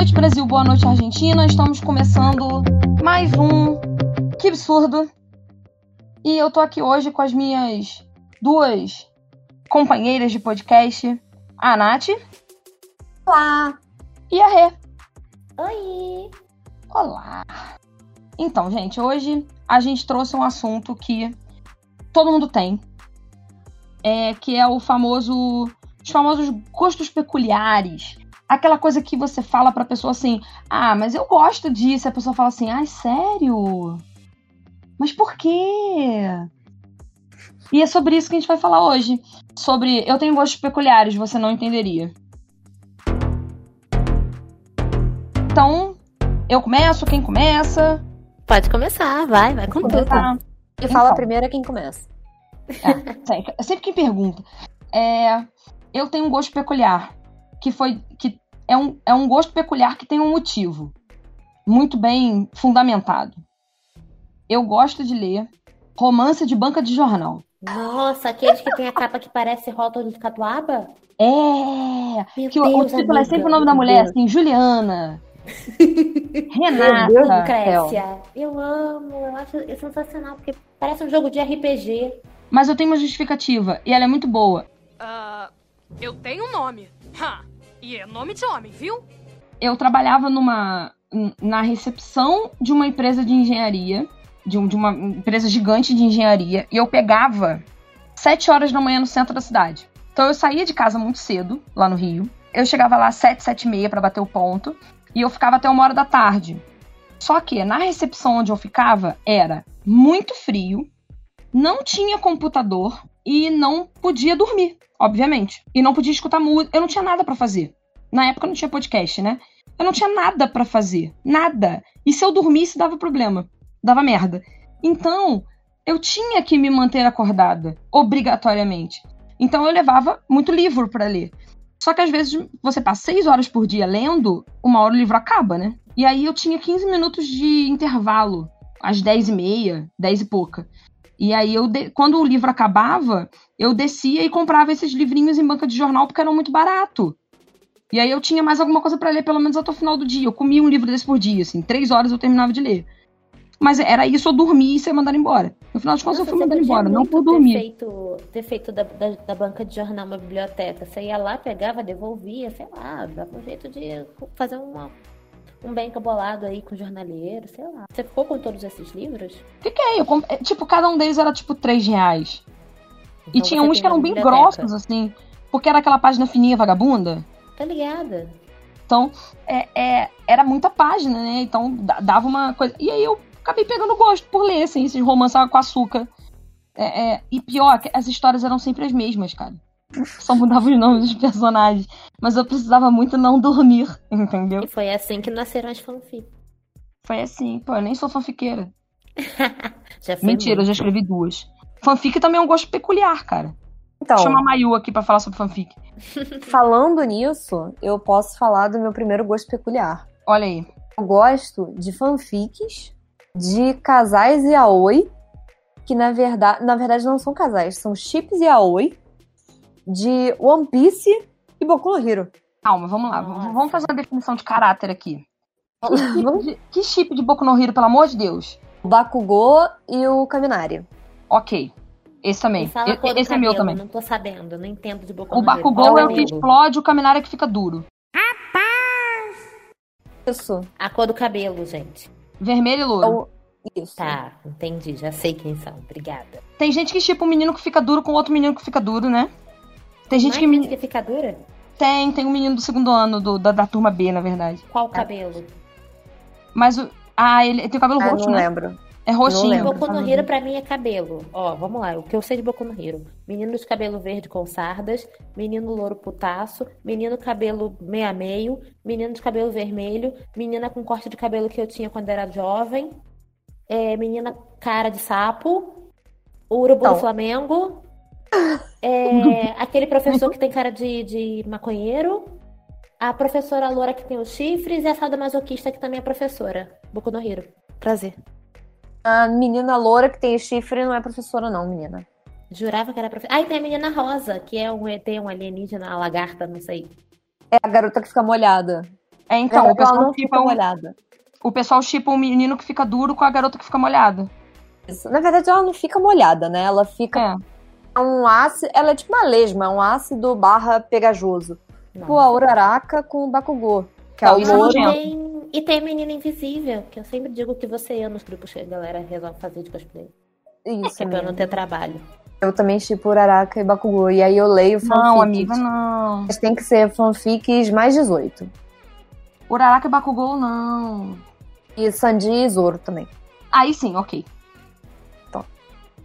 noite, Brasil. Boa noite, Argentina. Estamos começando mais um Que Absurdo. E eu tô aqui hoje com as minhas duas companheiras de podcast, a Nath. Olá! E a Rê. Oi! Olá! Então, gente, hoje a gente trouxe um assunto que todo mundo tem, é, que é o famoso, os famosos gostos peculiares. Aquela coisa que você fala pra pessoa assim, ah, mas eu gosto disso. A pessoa fala assim, ai, sério? Mas por quê? E é sobre isso que a gente vai falar hoje. Sobre eu tenho gostos peculiares, você não entenderia. Então, eu começo, quem começa? Pode começar, vai, vai com tudo. Tá. E fala Então. primeiro quem começa. É, sempre- sempre quem pergunta. É, eu tenho um gosto peculiar, que foi que é um, é um gosto peculiar que tem um motivo muito bem fundamentado. Eu gosto de ler romance de banca de jornal. Nossa, aqueles que tem a capa que parece rótulo de catuaba? É, Meu que o, o Deus, título é amiga. sempre o nome da meu mulher, Deus. assim, Juliana, Deus Renata. céu. Lucrécia. Eu amo, eu acho é sensacional, porque parece um jogo de RPG. Mas eu tenho uma justificativa e ela é muito boa. Ah, eu tenho um nome. Ha, e é nome de homem, viu? eu trabalhava numa na recepção de uma empresa de engenharia, de, um- de uma empresa gigante de engenharia, e eu pegava sete horas da manhã no centro da cidade. Então eu saía de casa muito cedo, lá no Rio. Eu chegava lá sete, sete e meia pra bater o ponto, e eu ficava até uma hora da tarde. Só que na recepção onde eu ficava era muito frio, não tinha computador e não podia dormir, obviamente. E não podia escutar música, eu não tinha nada pra fazer. Na época não tinha podcast, né? Eu não tinha nada pra fazer. Nada. E se eu dormisse, dava problema. Dava merda. Então, eu tinha que me manter acordada, obrigatoriamente. Então, eu levava muito livro pra ler. Só que às vezes você passa seis horas por dia lendo, uma hora o livro acaba, né? E aí eu tinha 15 minutos de intervalo, às 10 e meia, 10 e pouca. E aí, eu de- quando o livro acabava, eu descia e comprava esses livrinhos em banca de jornal porque eram muito barato. E aí eu tinha mais alguma coisa pra ler, pelo menos até o final do dia. Eu comia um livro desse por dia, assim, três horas eu terminava de ler. Mas era isso, eu dormia e ser mandado embora. No final de contas, eu fui mandado embora, não por ter dormir. feito, ter feito da, da, da banca de jornal uma biblioteca. Você ia lá, pegava, devolvia, sei lá, dava um jeito de fazer uma, um bem cabolado aí com jornaleiro, sei lá. Você ficou com todos esses livros? Fiquei, eu comp- tipo, cada um deles era tipo três reais. E Então tinha você uns que eram bem grossos, assim, porque era aquela página fininha vagabunda. Tá ligada? Então, é, é, era muita página, né? Então, da- dava uma coisa. E aí eu acabei pegando gosto por ler, assim, esses romances com açúcar. É, é, e pior, as histórias eram sempre as mesmas, cara. Só mudava os nomes dos personagens. Mas eu precisava muito não dormir, entendeu? E foi assim que nasceram as fanfics. Foi assim, pô, eu nem sou fanfiqueira. Já foi Mentira, eu muito. já escrevi duas. Fanfic também é um gosto peculiar, cara. Então, Vou chamar a Mayu aqui pra falar sobre fanfic. falando nisso, eu posso falar do meu primeiro gosto peculiar. Olha aí. Eu gosto de fanfics de casais yaoi, que na verdade, na verdade não são casais, são chips yaoi de One Piece e Boku no Hero. Calma, vamos lá. Nossa. Vamos fazer uma definição de caráter aqui. Que chip de Boku no Hero, pelo amor de Deus? O Bakugou e o Kaminari. Ok. Esse também. E- do Esse é meu também. Não tô sabendo, não entendo de boca O Bakugou é o que explode, o Kaminari é que fica duro. Isso. A cor do cabelo, gente. Vermelho e louro. Então, isso. Tá, entendi, já sei quem são. Obrigada. Tem gente que chipa um menino que fica duro com outro menino que fica duro, né? Tem gente que... Mais me- que fica dura? Tem, tem um menino do segundo ano, do- da, da turma B, na verdade. Qual cabelo? Mas o... Ah, ele tem o cabelo Ah, roxo, não né? lembro. É roxinho. lembro. Boku no Hero pra mim é cabelo. Ó, vamos lá, o que eu sei de Boku no Hero. Menino de cabelo verde com sardas, menino louro putaço, menino cabelo meio a meio, menino de cabelo vermelho, menina com corte de cabelo que eu tinha quando era jovem, é, menina cara de sapo, o urubu Então. do Flamengo, é, aquele professor que tem cara de, de maconheiro, a professora loura que tem os chifres e a sadomasoquista que também é professora. Boku no Hero. Prazer. A menina loura que tem chifre não é professora, não, menina. Jurava que era professora. Ah, e tem a menina rosa, que é um ET, um alienígena, uma lagarta, não sei. É a garota que fica molhada. É, então, o pessoal, não fica chipa, o, molhada. o pessoal chipa o menino que fica duro com a garota que fica molhada. Isso. Na verdade, ela não fica molhada, né? Ela fica É. um ácido. Ela é tipo uma lesma, é um ácido barra pegajoso. Tipo a Nossa. Uraraka com o Bakugou. Que é o isso E tem, e menina invisível, que eu sempre digo que você ia nos grupos que a galera resolve fazer de cosplay. Isso, Que é pra eu não ter trabalho. Eu também tipo Uraraka e Bakugou. E aí eu leio fanfics. Não, amiga, não. Mas tem que ser fanfics mais 18. Uraraka e Bakugou, não. E Sanji e Zoro também. Aí sim, ok. Tá.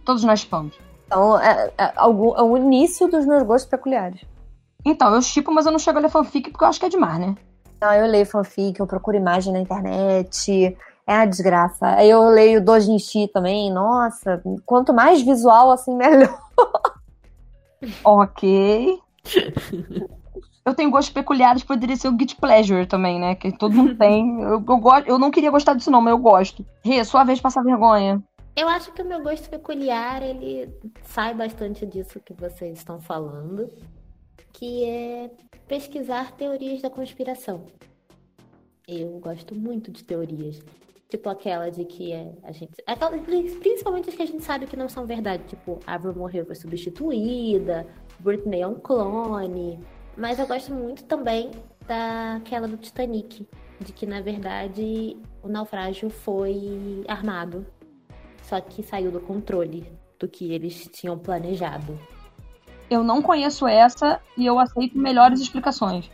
Todos nós chipamos. Então, é, é, algum- é o início dos meus gostos peculiares. Então, eu chipo, mas eu não chego a ler fanfic porque eu acho que é demais, né? Não, eu leio fanfic, eu procuro imagem na internet. É uma desgraça. Eu leio Dojinshi também. Nossa, quanto mais visual, assim, melhor. Ok. eu tenho gostos peculiares, poderia ser o Git Pleasure também, né? Que todo mundo tem. Eu, eu, eu não queria gostar disso, não, mas eu gosto. Rê, sua vez passar vergonha. Eu acho que o meu gosto peculiar, ele sai bastante disso que vocês estão falando, que é pesquisar teorias da conspiração. Eu gosto muito de teorias. Tipo aquela de que é, a gente. Principalmente as que a gente sabe que não são verdade. Tipo, Avril morreu foi substituída, Britney é um clone. Mas eu gosto muito também daquela do Titanic. De que, na verdade, o naufrágio foi armado. Só que saiu do controle do que eles tinham planejado. Eu não conheço essa e eu aceito melhores explicações.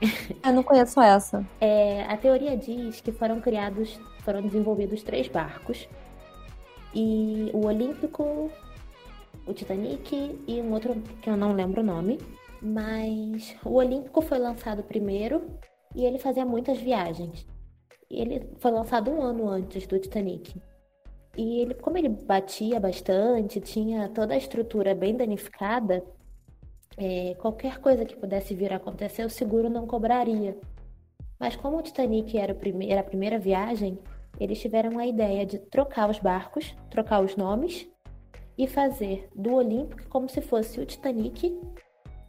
Eu não conheço essa. É, a teoria diz que foram criados, foram desenvolvidos três barcos. E o Olímpico, o Titanic e um outro que eu não lembro o nome. Mas o Olímpico foi lançado primeiro e ele fazia muitas viagens. E ele foi lançado um ano antes do Titanic. E ele, como ele batia bastante, tinha toda a estrutura bem danificada, é, qualquer coisa que pudesse vir a acontecer, o seguro não cobraria. Mas como o Titanic era, o era a primeira viagem, eles tiveram a ideia de trocar os barcos, trocar os nomes e fazer do Olímpico como se fosse o Titanic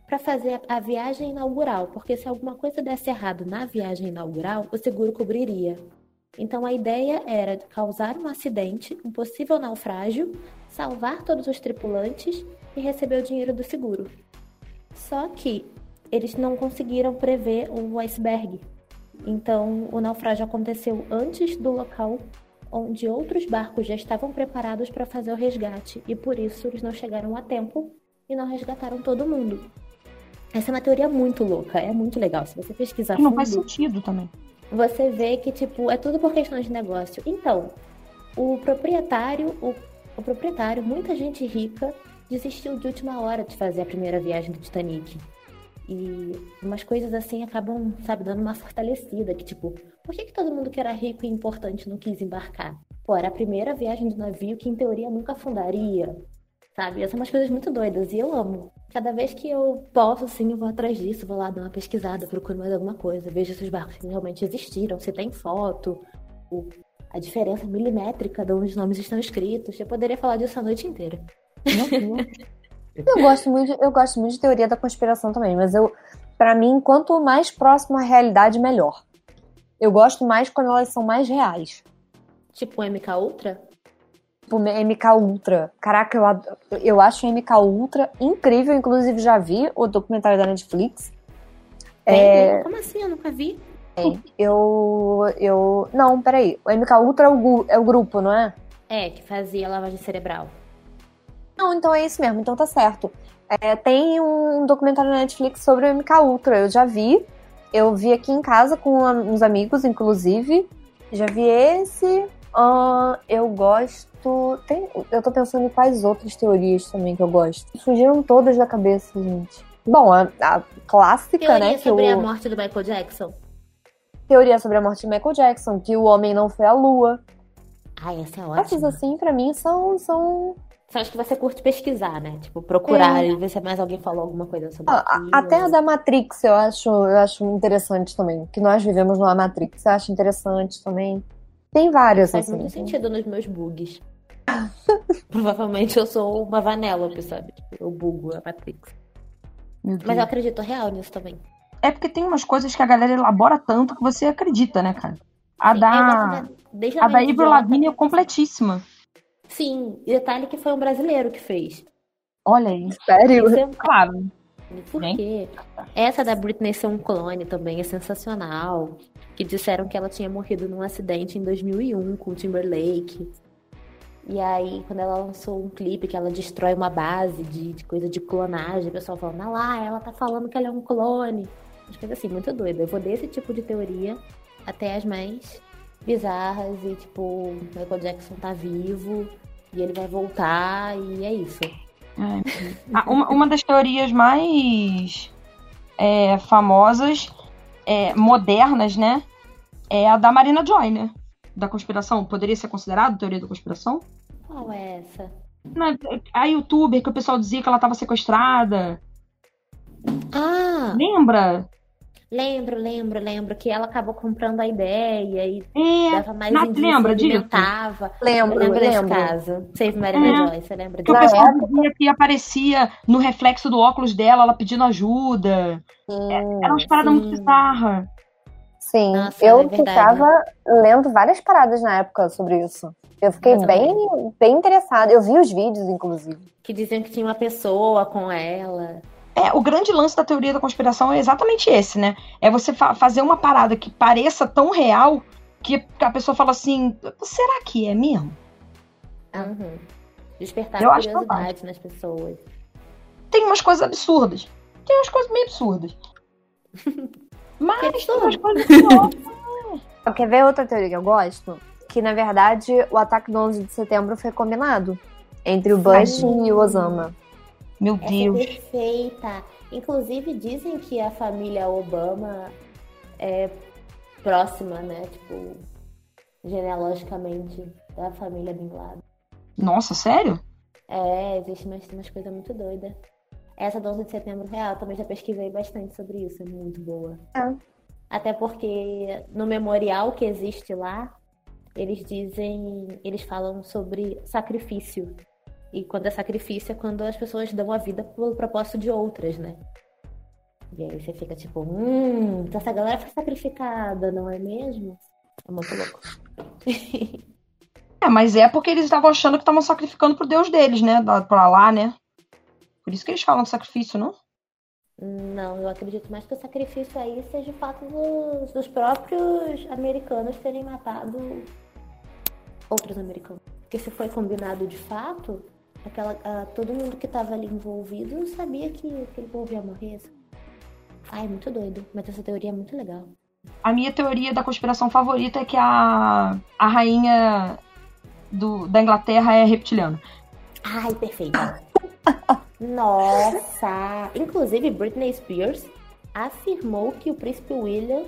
para fazer a, a viagem inaugural, porque se alguma coisa desse errado na viagem inaugural, o seguro cobriria. Então a ideia era causar um acidente, um possível naufrágio, salvar todos os tripulantes e receber o dinheiro do seguro. Só que eles não conseguiram prever o iceberg. Então, o naufrágio aconteceu antes do local onde outros barcos já estavam preparados para fazer o resgate e por isso eles não chegaram a tempo e não resgataram todo mundo. Essa é uma teoria muito louca, é muito legal. Se você pesquisar Não fundo, faz sentido também. Você vê que tipo é tudo por questões de negócio. Então, o proprietário, o, o proprietário, muita gente rica desistiu de última hora de fazer a primeira viagem do Titanic. E umas coisas assim acabam, sabe, dando uma fortalecida, que tipo, por que, que todo mundo que era rico e importante não quis embarcar? Pô, era a primeira viagem do navio que em teoria nunca afundaria, sabe? São umas coisas muito doidas e eu amo. Cada vez que eu posso, assim, eu vou atrás disso, vou lá dar uma pesquisada, procuro mais alguma coisa, vejo se os barcos realmente existiram, se tem foto, o- a diferença milimétrica de onde os nomes estão escritos. Eu poderia falar disso a noite inteira. Eu gosto muito, eu gosto muito de teoria da conspiração também, mas eu, para mim, quanto mais próximo à realidade, melhor. Eu gosto mais quando elas são mais reais. Tipo MK Ultra? Tipo, MK Ultra. Caraca, eu, eu acho o MK Ultra incrível. Inclusive, já vi o documentário da Netflix. É? Como assim? Eu nunca vi. eu. eu Não, peraí. O MK Ultra é o, é o grupo, não é? É, que fazia lavagem cerebral. Não, então é isso mesmo, então tá certo. É, tem um documentário na Netflix sobre o MK Ultra, eu já vi. Eu vi aqui em casa com uns amigos, inclusive. Já vi esse. Ahn, eu gosto. Tem, eu tô pensando em quais outras teorias também que eu gosto. Fugiram todas da cabeça, gente. Bom, a, a clássica, Teoria né? Que sobre o, a morte do Michael Jackson. teoria sobre a morte de Michael Jackson, que o homem não foi à lua. Ai, essa é Essas ótima. assim, pra mim, são, são Você acha que você curte pesquisar, né? Tipo, procurar É. e ver se mais alguém falou alguma coisa sobre Ah, aquilo. Até a da Matrix eu acho, eu acho interessante também. Que nós vivemos numa Matrix, eu acho interessante também. Tem várias, Faz assim. muito sentido nos meus bugs. Provavelmente eu sou uma Vanellope, sabe? Eu bugo a Matrix. Meu Mas eu acredito real nisso também. É porque tem umas coisas que a galera elabora tanto que você acredita, né, cara? A Sim, da. desde A da Idiota. Lavigne é completíssima. Sim, e detalhe que foi um brasileiro que fez. Olha aí. Sério? É Claro. Por quê? Essa da Britney ser um clone também é sensacional. Que disseram que ela tinha morrido num acidente em 2001 com o Timberlake. E aí, quando ela lançou um clipe que ela destrói uma base de, de coisa de clonagem, o pessoal falando, ah lá, ela tá falando que ela é um clone. As coisas assim, muito doida. Eu vou desse tipo de teoria até as mais bizarras e tipo, Michael Jackson tá vivo e ele vai voltar e é isso. É. Ah, uma, uma das teorias mais é, famosas, é, modernas, né? É a da Marina Joy, né? Da conspiração. Poderia ser considerado teoria da conspiração? Qual é essa? Na- A youtuber que o pessoal dizia que ela estava sequestrada. Ah, Lembra? Lembro, lembro, lembro que ela acabou comprando a ideia e É. dava mais Nath, indício, lembra disso? Lembro, lembro desse lembro. caso. Save Marina É. Joy, você lembra Que o disso? pessoal dizia que aparecia no reflexo do óculos dela, ela pedindo ajuda. Sim, Era umas paradas sim. muito bizarras. sim. Nossa, eu é verdade. ficava lendo várias paradas na época sobre isso. Eu fiquei Eu bem, bem interessada. Eu vi os vídeos, inclusive. Que diziam que tinha uma pessoa com ela. É, o grande lance da teoria da conspiração é exatamente esse, né? É você fa- fazer uma parada que pareça tão real que a pessoa fala assim: será que é mesmo? Uhum. Despertar Eu curiosidade nas pessoas. Tem umas coisas absurdas. Tem umas coisas meio absurdas. Mas Que tem umas coisas que Quer ver outra teoria que eu gosto? Que, na verdade, o ataque do 11 de setembro foi combinado entre o Bush e o Osama. Meu Essa é Deus. perfeita. Inclusive, dizem que a família Obama é próxima, né? Tipo, genealogicamente, da família Bin Laden. Nossa, sério? É, existe umas, umas coisas muito doidas. Essa do 11 de setembro real, também já pesquisei bastante sobre isso, é muito boa. É. Até porque no memorial que existe lá, eles dizem, eles falam sobre sacrifício. E quando é sacrifício é quando as pessoas dão a vida pelo propósito de outras, né? E aí você fica tipo, hum, então essa galera foi sacrificada, não é mesmo? É muito louco. É, mas é porque eles estavam achando que estavam sacrificando pro Deus deles, né? Pra lá, né? Por isso que eles falam de sacrifício, não? Não, eu acredito mais que o sacrifício aí seja o fato dos, dos próprios americanos terem matado outros americanos. Porque se foi combinado de fato, aquela, ah, todo mundo que estava ali envolvido sabia que aquele povo ia morrer. Ai, muito doido. Mas essa teoria é muito legal. A minha teoria da conspiração favorita é que a, a rainha do, da Inglaterra é reptiliana. Ai, perfeita. Nossa! Inclusive, Britney Spears afirmou que o príncipe William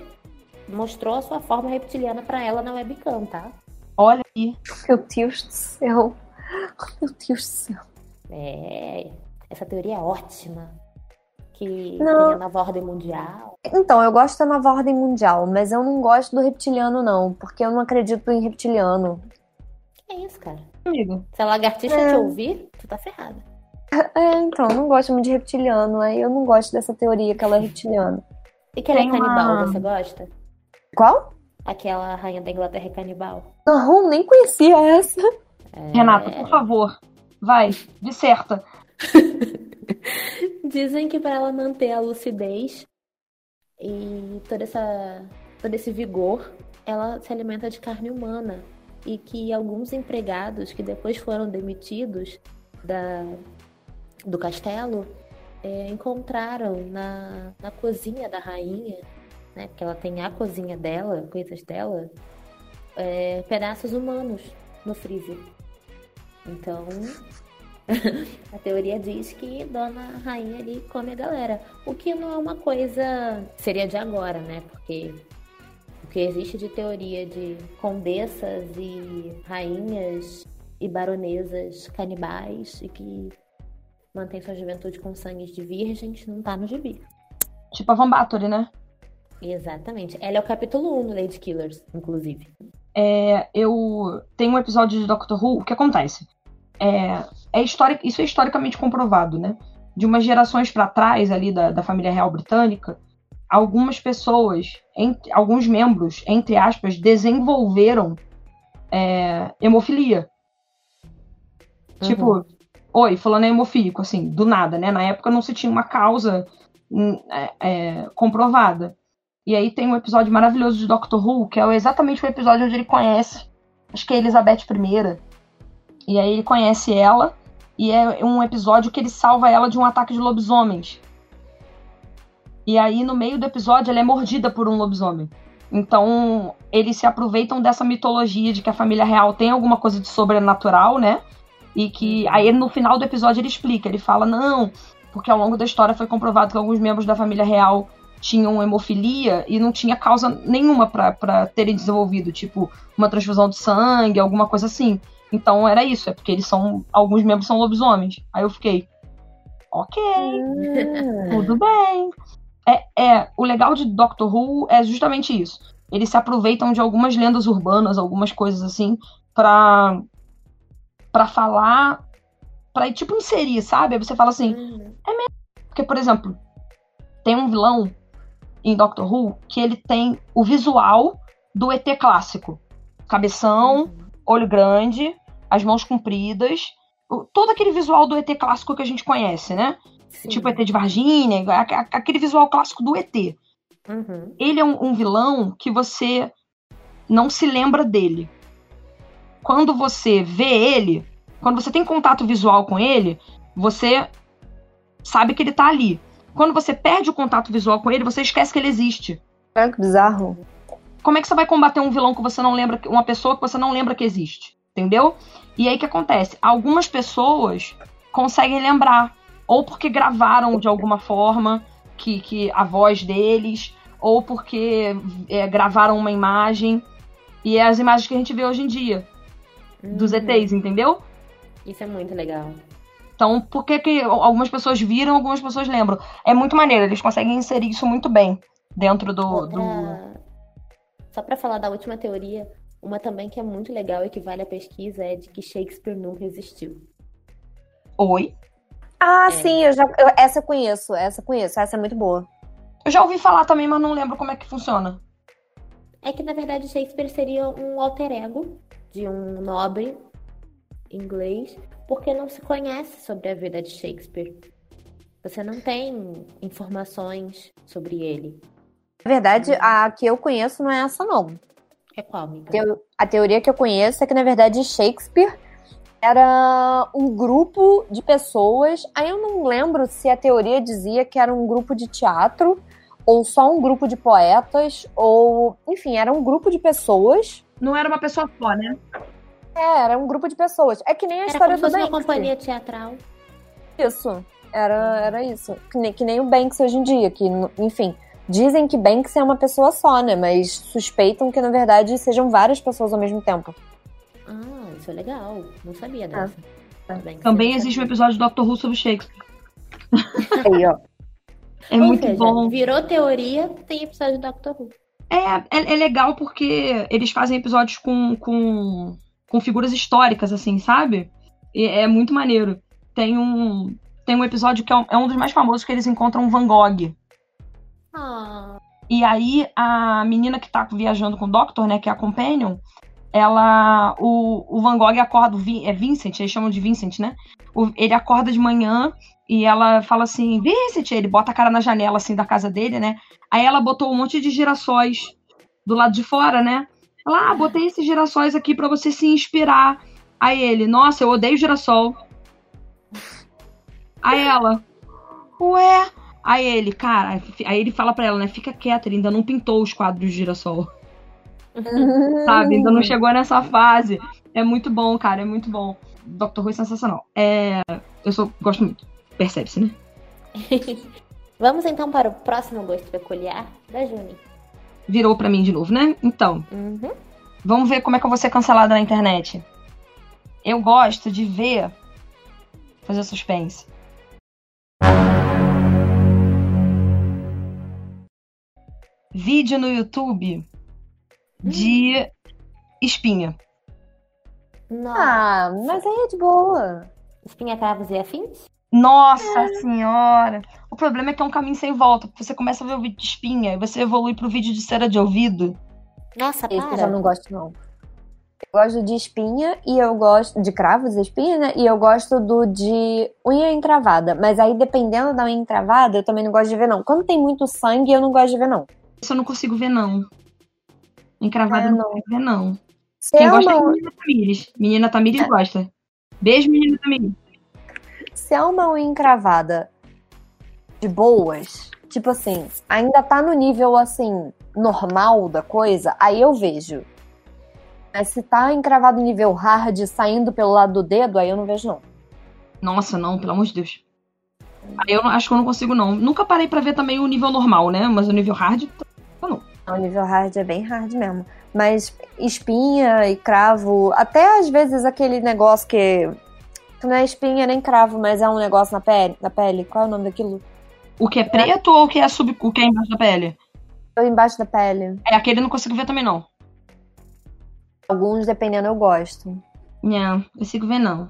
mostrou a sua forma reptiliana pra ela na webcam, tá? Olha aí. Meu Deus do céu. Meu Deus do céu. É, essa teoria é ótima. Que Não. tem a nova ordem mundial. Então, eu gosto da nova ordem mundial, mas eu não gosto do reptiliano, não. Porque eu não acredito em reptiliano. Que é isso, cara? Amigo. Se a lagartixa É. te ouvir, tu tá ferrada. É, então, eu não gosto muito de reptiliano. Aí eu não gosto dessa teoria que ela é reptiliana. E que ela é Tem uma- canibal, você gosta? Qual? Aquela rainha da Inglaterra é canibal. Não, nem conhecia essa. É. Renata, por favor. Vai, disserta. Dizem que para ela manter a lucidez e toda essa, todo esse vigor, ela se alimenta de carne humana. E que alguns empregados que depois foram demitidos da, do castelo é, encontraram na, na cozinha da rainha, né? Porque ela tem a cozinha dela, coisas dela, é, pedaços humanos no freezer. Então, a teoria diz que Dona Rainha ali come a galera. O que não é uma coisa. Seria de agora, né? Porque o que existe de teoria de condessas e rainhas e baronesas canibais e que mantém sua juventude com sangue de virgens não tá no gibi. Tipo a Van Bathory, né? Exatamente. Ela é o capítulo 1 do Lady Killers, inclusive. É, eu tenho um episódio de Doctor Who, o que acontece? É, é isso é historicamente comprovado, né? De umas gerações pra trás ali da, da família real britânica, algumas pessoas, entre, alguns membros, entre aspas, desenvolveram é, hemofilia. Uhum. Tipo, oi, fulano é hemofílico, assim, do nada, né? Na época não se tinha uma causa hum, é, é, comprovada. E aí tem um episódio maravilhoso de Doctor Who, que é exatamente o episódio onde ele conhece, acho que é Elizabeth I. E aí ele conhece ela, e é um episódio que ele salva ela de um ataque de lobisomens. E aí, no meio do episódio, ela é mordida por um lobisomem. Então, eles se aproveitam dessa mitologia de que a família real tem alguma coisa de sobrenatural, né? E que aí no final do episódio ele explica, ele fala: "Não, porque ao longo da história foi comprovado que alguns membros da família real tinham hemofilia e não tinha causa nenhuma para terem desenvolvido, tipo uma transfusão de sangue, alguma coisa assim. Então era isso, é porque eles são alguns membros são lobisomens. Aí eu fiquei, ok, tudo bem. É, é o legal de Doctor Who é justamente isso. Eles se aproveitam de algumas lendas urbanas, algumas coisas assim, pra para falar, para tipo inserir, sabe? Aí você fala assim, Uhum. porque, por exemplo, tem um vilão em Doctor Who que ele tem o visual do ET clássico. Cabeção, Uhum. olho grande, as mãos compridas. Todo aquele visual do ET clássico que a gente conhece, né? Sim. Tipo ET de Varginha, aquele visual clássico do ET. Uhum. Ele é um, um vilão que você não se lembra dele. Quando você vê ele, quando você tem contato visual com ele, você sabe que ele tá ali. Quando você perde o contato visual com ele, você esquece que ele existe. Olha que bizarro. Como é que você vai combater um vilão que você não lembra, uma pessoa que você não lembra que existe? Entendeu? E aí o que acontece? Algumas pessoas conseguem lembrar, ou porque gravaram de alguma forma que, que a voz deles, ou porque é, gravaram uma imagem. E é as imagens que a gente vê hoje em dia, dos Uhum. ETs, entendeu? Isso é muito legal. Então, por que, que algumas pessoas viram, algumas pessoas lembram? É muito maneiro, eles conseguem inserir isso muito bem dentro do. do... Só pra falar da última teoria, uma também que é muito legal e que vale a pesquisa é de que Shakespeare nunca existiu. Oi. Ah, É. sim, eu já, eu- essa eu conheço, essa eu conheço, essa é muito boa. Eu já ouvi falar também, mas não lembro como é que funciona. É que, na verdade, Shakespeare seria um alter ego de um nobre inglês, porque não se conhece sobre a vida de Shakespeare. Você não tem informações sobre ele. Na verdade, a que eu conheço não é essa, não. É qual, amiga? Teo- a teoria que eu conheço é que, na verdade, Shakespeare era um grupo de pessoas. Aí eu não lembro se a teoria dizia que era um grupo de teatro, ou só um grupo de poetas, ou. Enfim, era um grupo de pessoas. Não era uma pessoa só, né? É, era um grupo de pessoas. É que nem a Era história como do fosse uma Banksy. companhia teatral. Isso. Era, era isso. Que nem, que nem o Banks hoje em dia, que, enfim. Dizem que Banks é uma pessoa só, né? Mas suspeitam que, na verdade, sejam várias pessoas ao mesmo tempo. Ah, isso é legal. Não sabia dessa. É. Bem que Também existe um episódio do Doctor Who sobre Shakespeare. Aí, ó. É Ou muito seja, bom. Virou teoria, tem episódio do Doctor Who. É, é, é legal porque eles fazem episódios com, com, com figuras históricas, assim, sabe? E é muito maneiro. Tem um, tem um episódio que é um, é um dos mais famosos que eles encontram Van Gogh. Ah, E aí a menina que tá viajando com o Doctor, né, que é a Companion, ela. O, o Van Gogh acorda, o é Vincent, eles chamam de Vincent, né? O- ele acorda de manhã e ela fala assim: Vincent, ele bota a cara na janela assim da casa dele, né? Aí ela botou um monte de girassóis do lado de fora, né? Ela, ah, botei esses girassóis aqui pra você se inspirar. Aí ele, nossa, eu odeio girassol. Aí ela, ué. Aí ele, cara, aí ele fala pra ela, né? Fica quieta, ele ainda não pintou os quadros de girassol, sabe? Ainda não chegou nessa fase. É muito bom, cara, é muito bom. Dr. Who é sensacional. É, eu sou, gosto muito. Percebe-se, né? Vamos então para o próximo gosto peculiar da Juni. Virou pra mim de novo, né? Então, Uhum. vamos ver como é que eu vou ser cancelada na internet. Eu gosto de ver. Fazer suspense. Vídeo no YouTube de espinha. Nossa. Ah, mas aí é de boa. Espinha, cravos e afins? Nossa senhora! O problema é que é um caminho sem volta. porque Você começa a ver o vídeo de espinha e você evolui pro vídeo de cera de ouvido. Nossa, Esse eu já não gosto, não. Eu gosto de espinha e eu gosto de cravos de espinha, né? E eu gosto do de unha encravada. Mas aí, dependendo da unha encravada, eu também não gosto de ver, não. Quando tem muito sangue, eu não gosto de ver, não. Isso eu não consigo ver, não. Encravado Ah, não não. consigo ver, não. Se Quem é, gosta é a uma, menina Tamires. Menina Tamires gosta. Beijo, menina Tamires. Se é uma unha encravada de boas, tipo assim, ainda tá no nível, assim, normal da coisa, aí eu vejo. Mas se tá encravado em nível hard, saindo pelo lado do dedo, aí eu não vejo, não. Nossa, não, pelo amor de Deus. Aí eu não- acho que eu não consigo, não. Nunca parei pra ver também o nível normal, né? Mas o nível hard, O nível hard é bem hard mesmo. Mas espinha e cravo, até às vezes aquele negócio que não é espinha nem cravo, mas é um negócio na pele, na pele. Qual é o nome daquilo? o que é preto ou o que é sub, o que é embaixo da pele? Embaixo da pele. É, aquele eu não consigo ver também, não. Alguns, dependendo, eu gosto. Não, não consigo ver, não.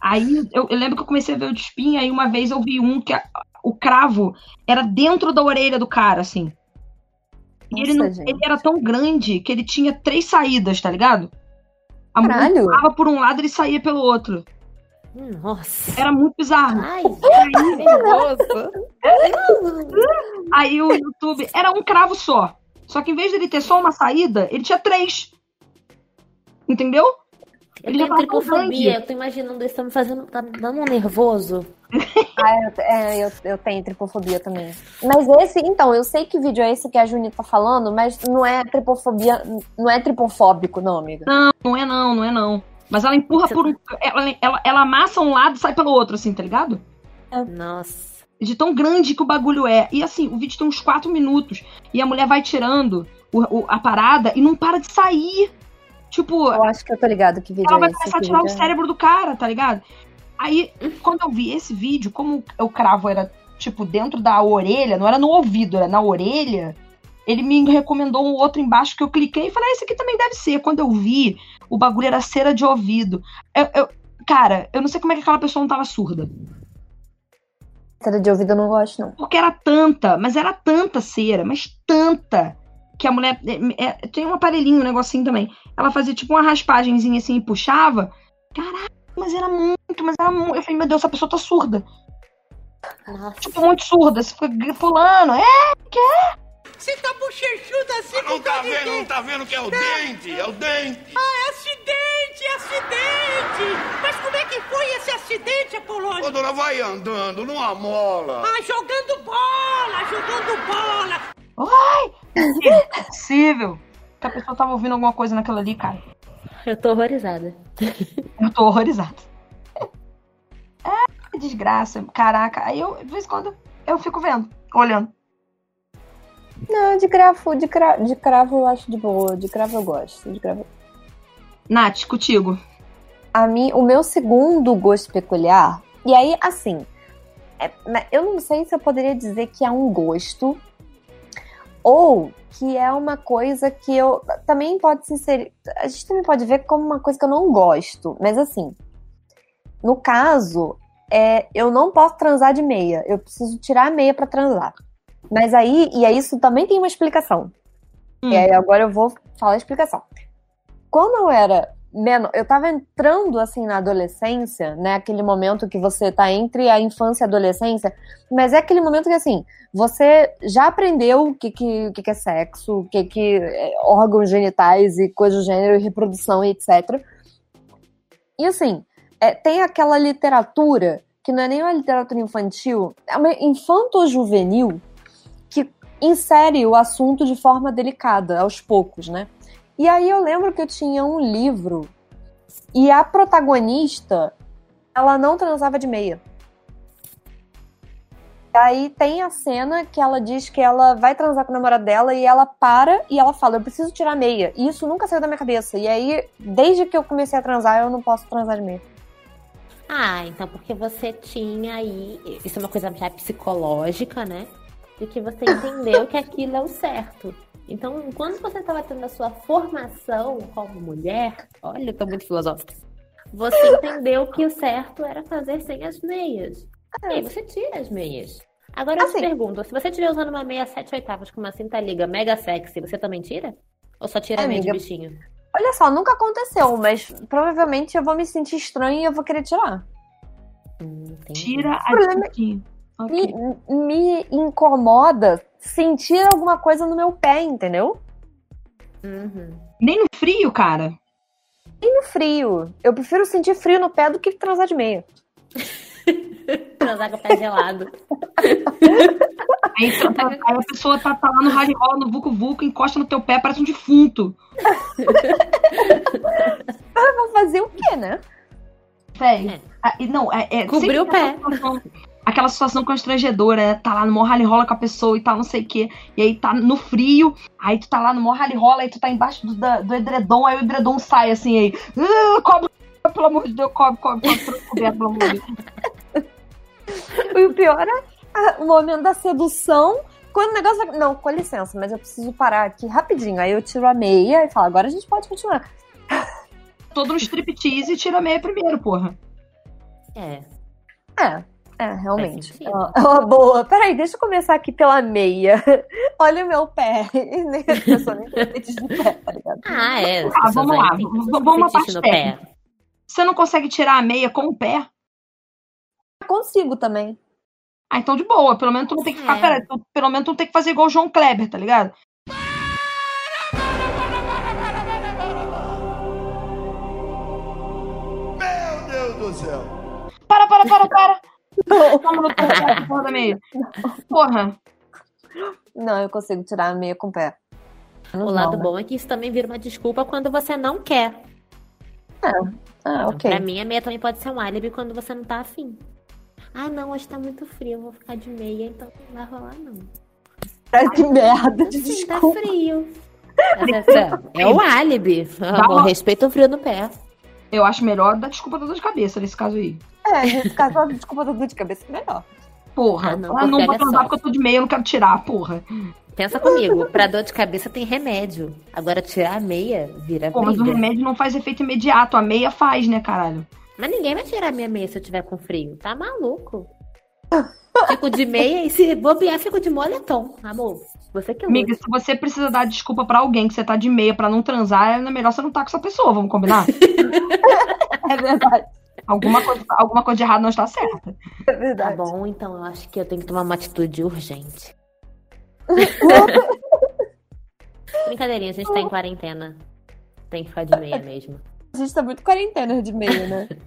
Aí eu, eu lembro que eu comecei a ver o de espinha, aí uma vez eu vi um que a- o cravo era dentro da orelha do cara, assim. E ele, Nossa, não, gente. ele era tão grande que ele tinha três saídas, tá ligado? A mulher Caralho! empurrava por um lado e ele saía pelo outro. Nossa. Era muito bizarro. Ai, que nervoso. Aí o YouTube era um cravo só. Só que em vez dele ter só uma saída, ele tinha três. Eu Entendeu? Ele já tenho tripofobia, eu tô imaginando isso, tá me fazendo, tá me dando um nervoso. Ah, eu, é, eu, eu tenho tripofobia também. Mas esse, então, eu sei que vídeo é esse que a Juni tá falando, mas não é tripofobia, não é tripofóbico, não, amiga. Não, não é não, não é não. Mas ela empurra por um. Ela, ela, ela amassa um lado e sai pelo outro, assim, tá ligado? Nossa. De tão grande que o bagulho é. E assim, o vídeo tem uns 4 minutos. E a mulher vai tirando o- o- a parada e não para de sair. Tipo, Eu acho que eu tô ligado que vídeo ela é vai esse. começar a tirar o é- cérebro do cara, tá ligado? Aí, quando eu vi esse vídeo, como o cravo era, tipo, dentro da orelha, não era no ouvido, era na orelha, ele me recomendou um outro embaixo que eu cliquei e falei, ah, esse aqui também deve ser. Quando eu vi, o bagulho era cera de ouvido. Eu, eu- cara, eu não sei como é que aquela pessoa não tava surda. Cera de ouvido eu não gosto, não. Porque era tanta, mas era tanta cera, mas tanta, que a mulher. é, é, tem um aparelhinho, um negocinho também. Ela fazia tipo uma raspagenzinha assim e puxava. Caraca, mas era muito, mas era muito. Eu falei, meu Deus, essa pessoa tá surda. Nossa. Tipo, muito surda. Você fica fulano, é? Você tá bochechudo assim Não tá vendo, não tá vendo que é o dente, é o dente. Ah, acidente, acidente! Mas como é que foi esse acidente, Apolônio? Ô, dona, vai andando, não amola. Ah, jogando bola, jogando bola! Não é possível. Que a pessoa tava ouvindo alguma coisa naquela ali, cara. Eu tô horrorizada. Eu tô horrorizada. É, que desgraça. Caraca. Aí eu, de vez em quando, eu fico vendo, olhando. Não, de cravo, de, cra... de cravo eu acho de boa. De cravo eu gosto. De cravo... Nath, contigo. A mim, o meu segundo gosto peculiar, e aí, assim, é- mas eu não sei se eu poderia dizer que é um gosto ou que é uma coisa que eu também pode se inserir. A gente também pode ver como uma coisa que eu não gosto, mas assim, no caso, é, eu não posso transar de meia, eu preciso tirar a meia pra transar. Mas aí, e aí isso também tem uma explicação. Hum. E aí agora eu vou falar a explicação. Quando eu era menor, eu tava entrando assim na adolescência, né? Aquele momento que você tá entre a infância e a adolescência, mas é aquele momento que assim, você já aprendeu o que, que, que, que é sexo, o que, que é órgãos genitais e coisas do gênero, e reprodução e etc. E assim, é, tem aquela literatura que não é nem uma literatura infantil, é uma infanto-juvenil insere o assunto de forma delicada, aos poucos, né? E aí eu lembro que eu tinha um livro e a protagonista, ela não transava de meia. Aí tem a cena que ela diz que ela vai transar com o namorado dela e ela para e ela fala, eu preciso tirar meia. E isso nunca saiu da minha cabeça. E aí, desde que eu comecei a transar, eu não posso transar de meia. Ah, então porque você tinha aí. Isso é uma coisa já psicológica, né? De que você entendeu que aquilo é o certo. Então, quando você estava tendo a sua formação como mulher, olha, eu tô muito filosófica. Você entendeu que o certo era fazer sem as meias. E aí você tira as meias. Agora eu te Assim. pergunto, se você estiver usando uma meia 7 oitavas com uma cinta liga mega sexy, você também tira? Ou só tira a meia de Amiga. bichinho? Olha só, nunca aconteceu, mas provavelmente eu vou me sentir estranha e eu vou querer tirar. Hum. Tira a Problema- cintinha. Ok. Me, me incomoda sentir alguma coisa no meu pé, entendeu? Uhum. Nem no frio, cara. E no frio. Eu prefiro sentir frio no pé do que transar de meia. Transar com o pé gelado. Aí, tá- aí a pessoa tá, tá lá no rally rola, no vucu vucu, encosta no teu pé, parece um defunto. Ah, vou fazer o quê, né? Véi. É. Ah, e não, é, é Cobriu o pé. situação- Aquela situação constrangedora, né? Tá lá no maior rally rola com a pessoa e tal, não sei o quê. E aí tá no frio, aí tu tá lá no maior rally rola, aí tu tá embaixo do, do edredom, aí o edredom sai assim, aí. "Ah, cobre, pelo amor de Deus, cobre, cobre, cobre, cobre, pelo amor de Deus. E o pior é ah, o momento da sedução. Quando o negócio vai... Não, com licença, mas eu preciso parar aqui rapidinho. Aí eu tiro a meia e falo, agora a gente pode continuar. Todo no striptease e tira a meia primeiro, porra. É. É, é, realmente. É uma, uma boa. Peraí, deixa eu começar aqui pela meia. Olha o meu pé. E nem a pessoa nem tem fetiche de pé, tá ligado? Ah, é. Ah, vamos lá, vamos- vamos uma parte pé. Você não consegue tirar a meia com o pé? Consigo também. Ah, então de boa. Pelo menos tu não tem que ficar. É. Pera, tu- pelo menos tu não tem que fazer igual o João Kleber, tá ligado? Meu Deus do céu. Para, para, para, para! Toma no porra da meia. Porra. Não, eu consigo tirar a meia com o pé. O Não, lado né? bom é que isso também vira uma desculpa quando você não quer. Ah, Então, ok. Pra mim, a meia também pode ser um álibi quando você não tá afim. Ah, não, hoje tá muito frio, eu vou ficar de meia, então não vai rolar, não. Que merda de Sim, tá desculpa. frio. É o álibi. Amor, respeita o frio no pé. Eu acho melhor dar desculpa da dor de cabeça nesse caso aí. É, nesse caso, a desculpa da dor de cabeça é melhor. Porra. Ah, não, Ah, não, vou transar porque eu tô de meia, eu não quero tirar, porra. Pensa comigo, pra dor de cabeça tem remédio. Agora tirar a meia vira Pô, mas o remédio não faz efeito imediato. A meia faz, né, caralho? Mas ninguém vai tirar minha meia se eu tiver com frio. Tá maluco? Fico de meia e se bobear, fico de moletom. Amor, você que Amiga, luta. se você precisa dar desculpa pra alguém que você tá de meia pra não transar, é melhor você não tá com essa pessoa, vamos combinar? É verdade. alguma, coisa, alguma coisa de errado não está certa. É Tá verdade. bom, então eu acho que eu tenho que tomar uma atitude urgente. Brincadeirinha, a gente tá em quarentena. Tem que ficar de meia mesmo. A gente tá muito quarentena de meia, né?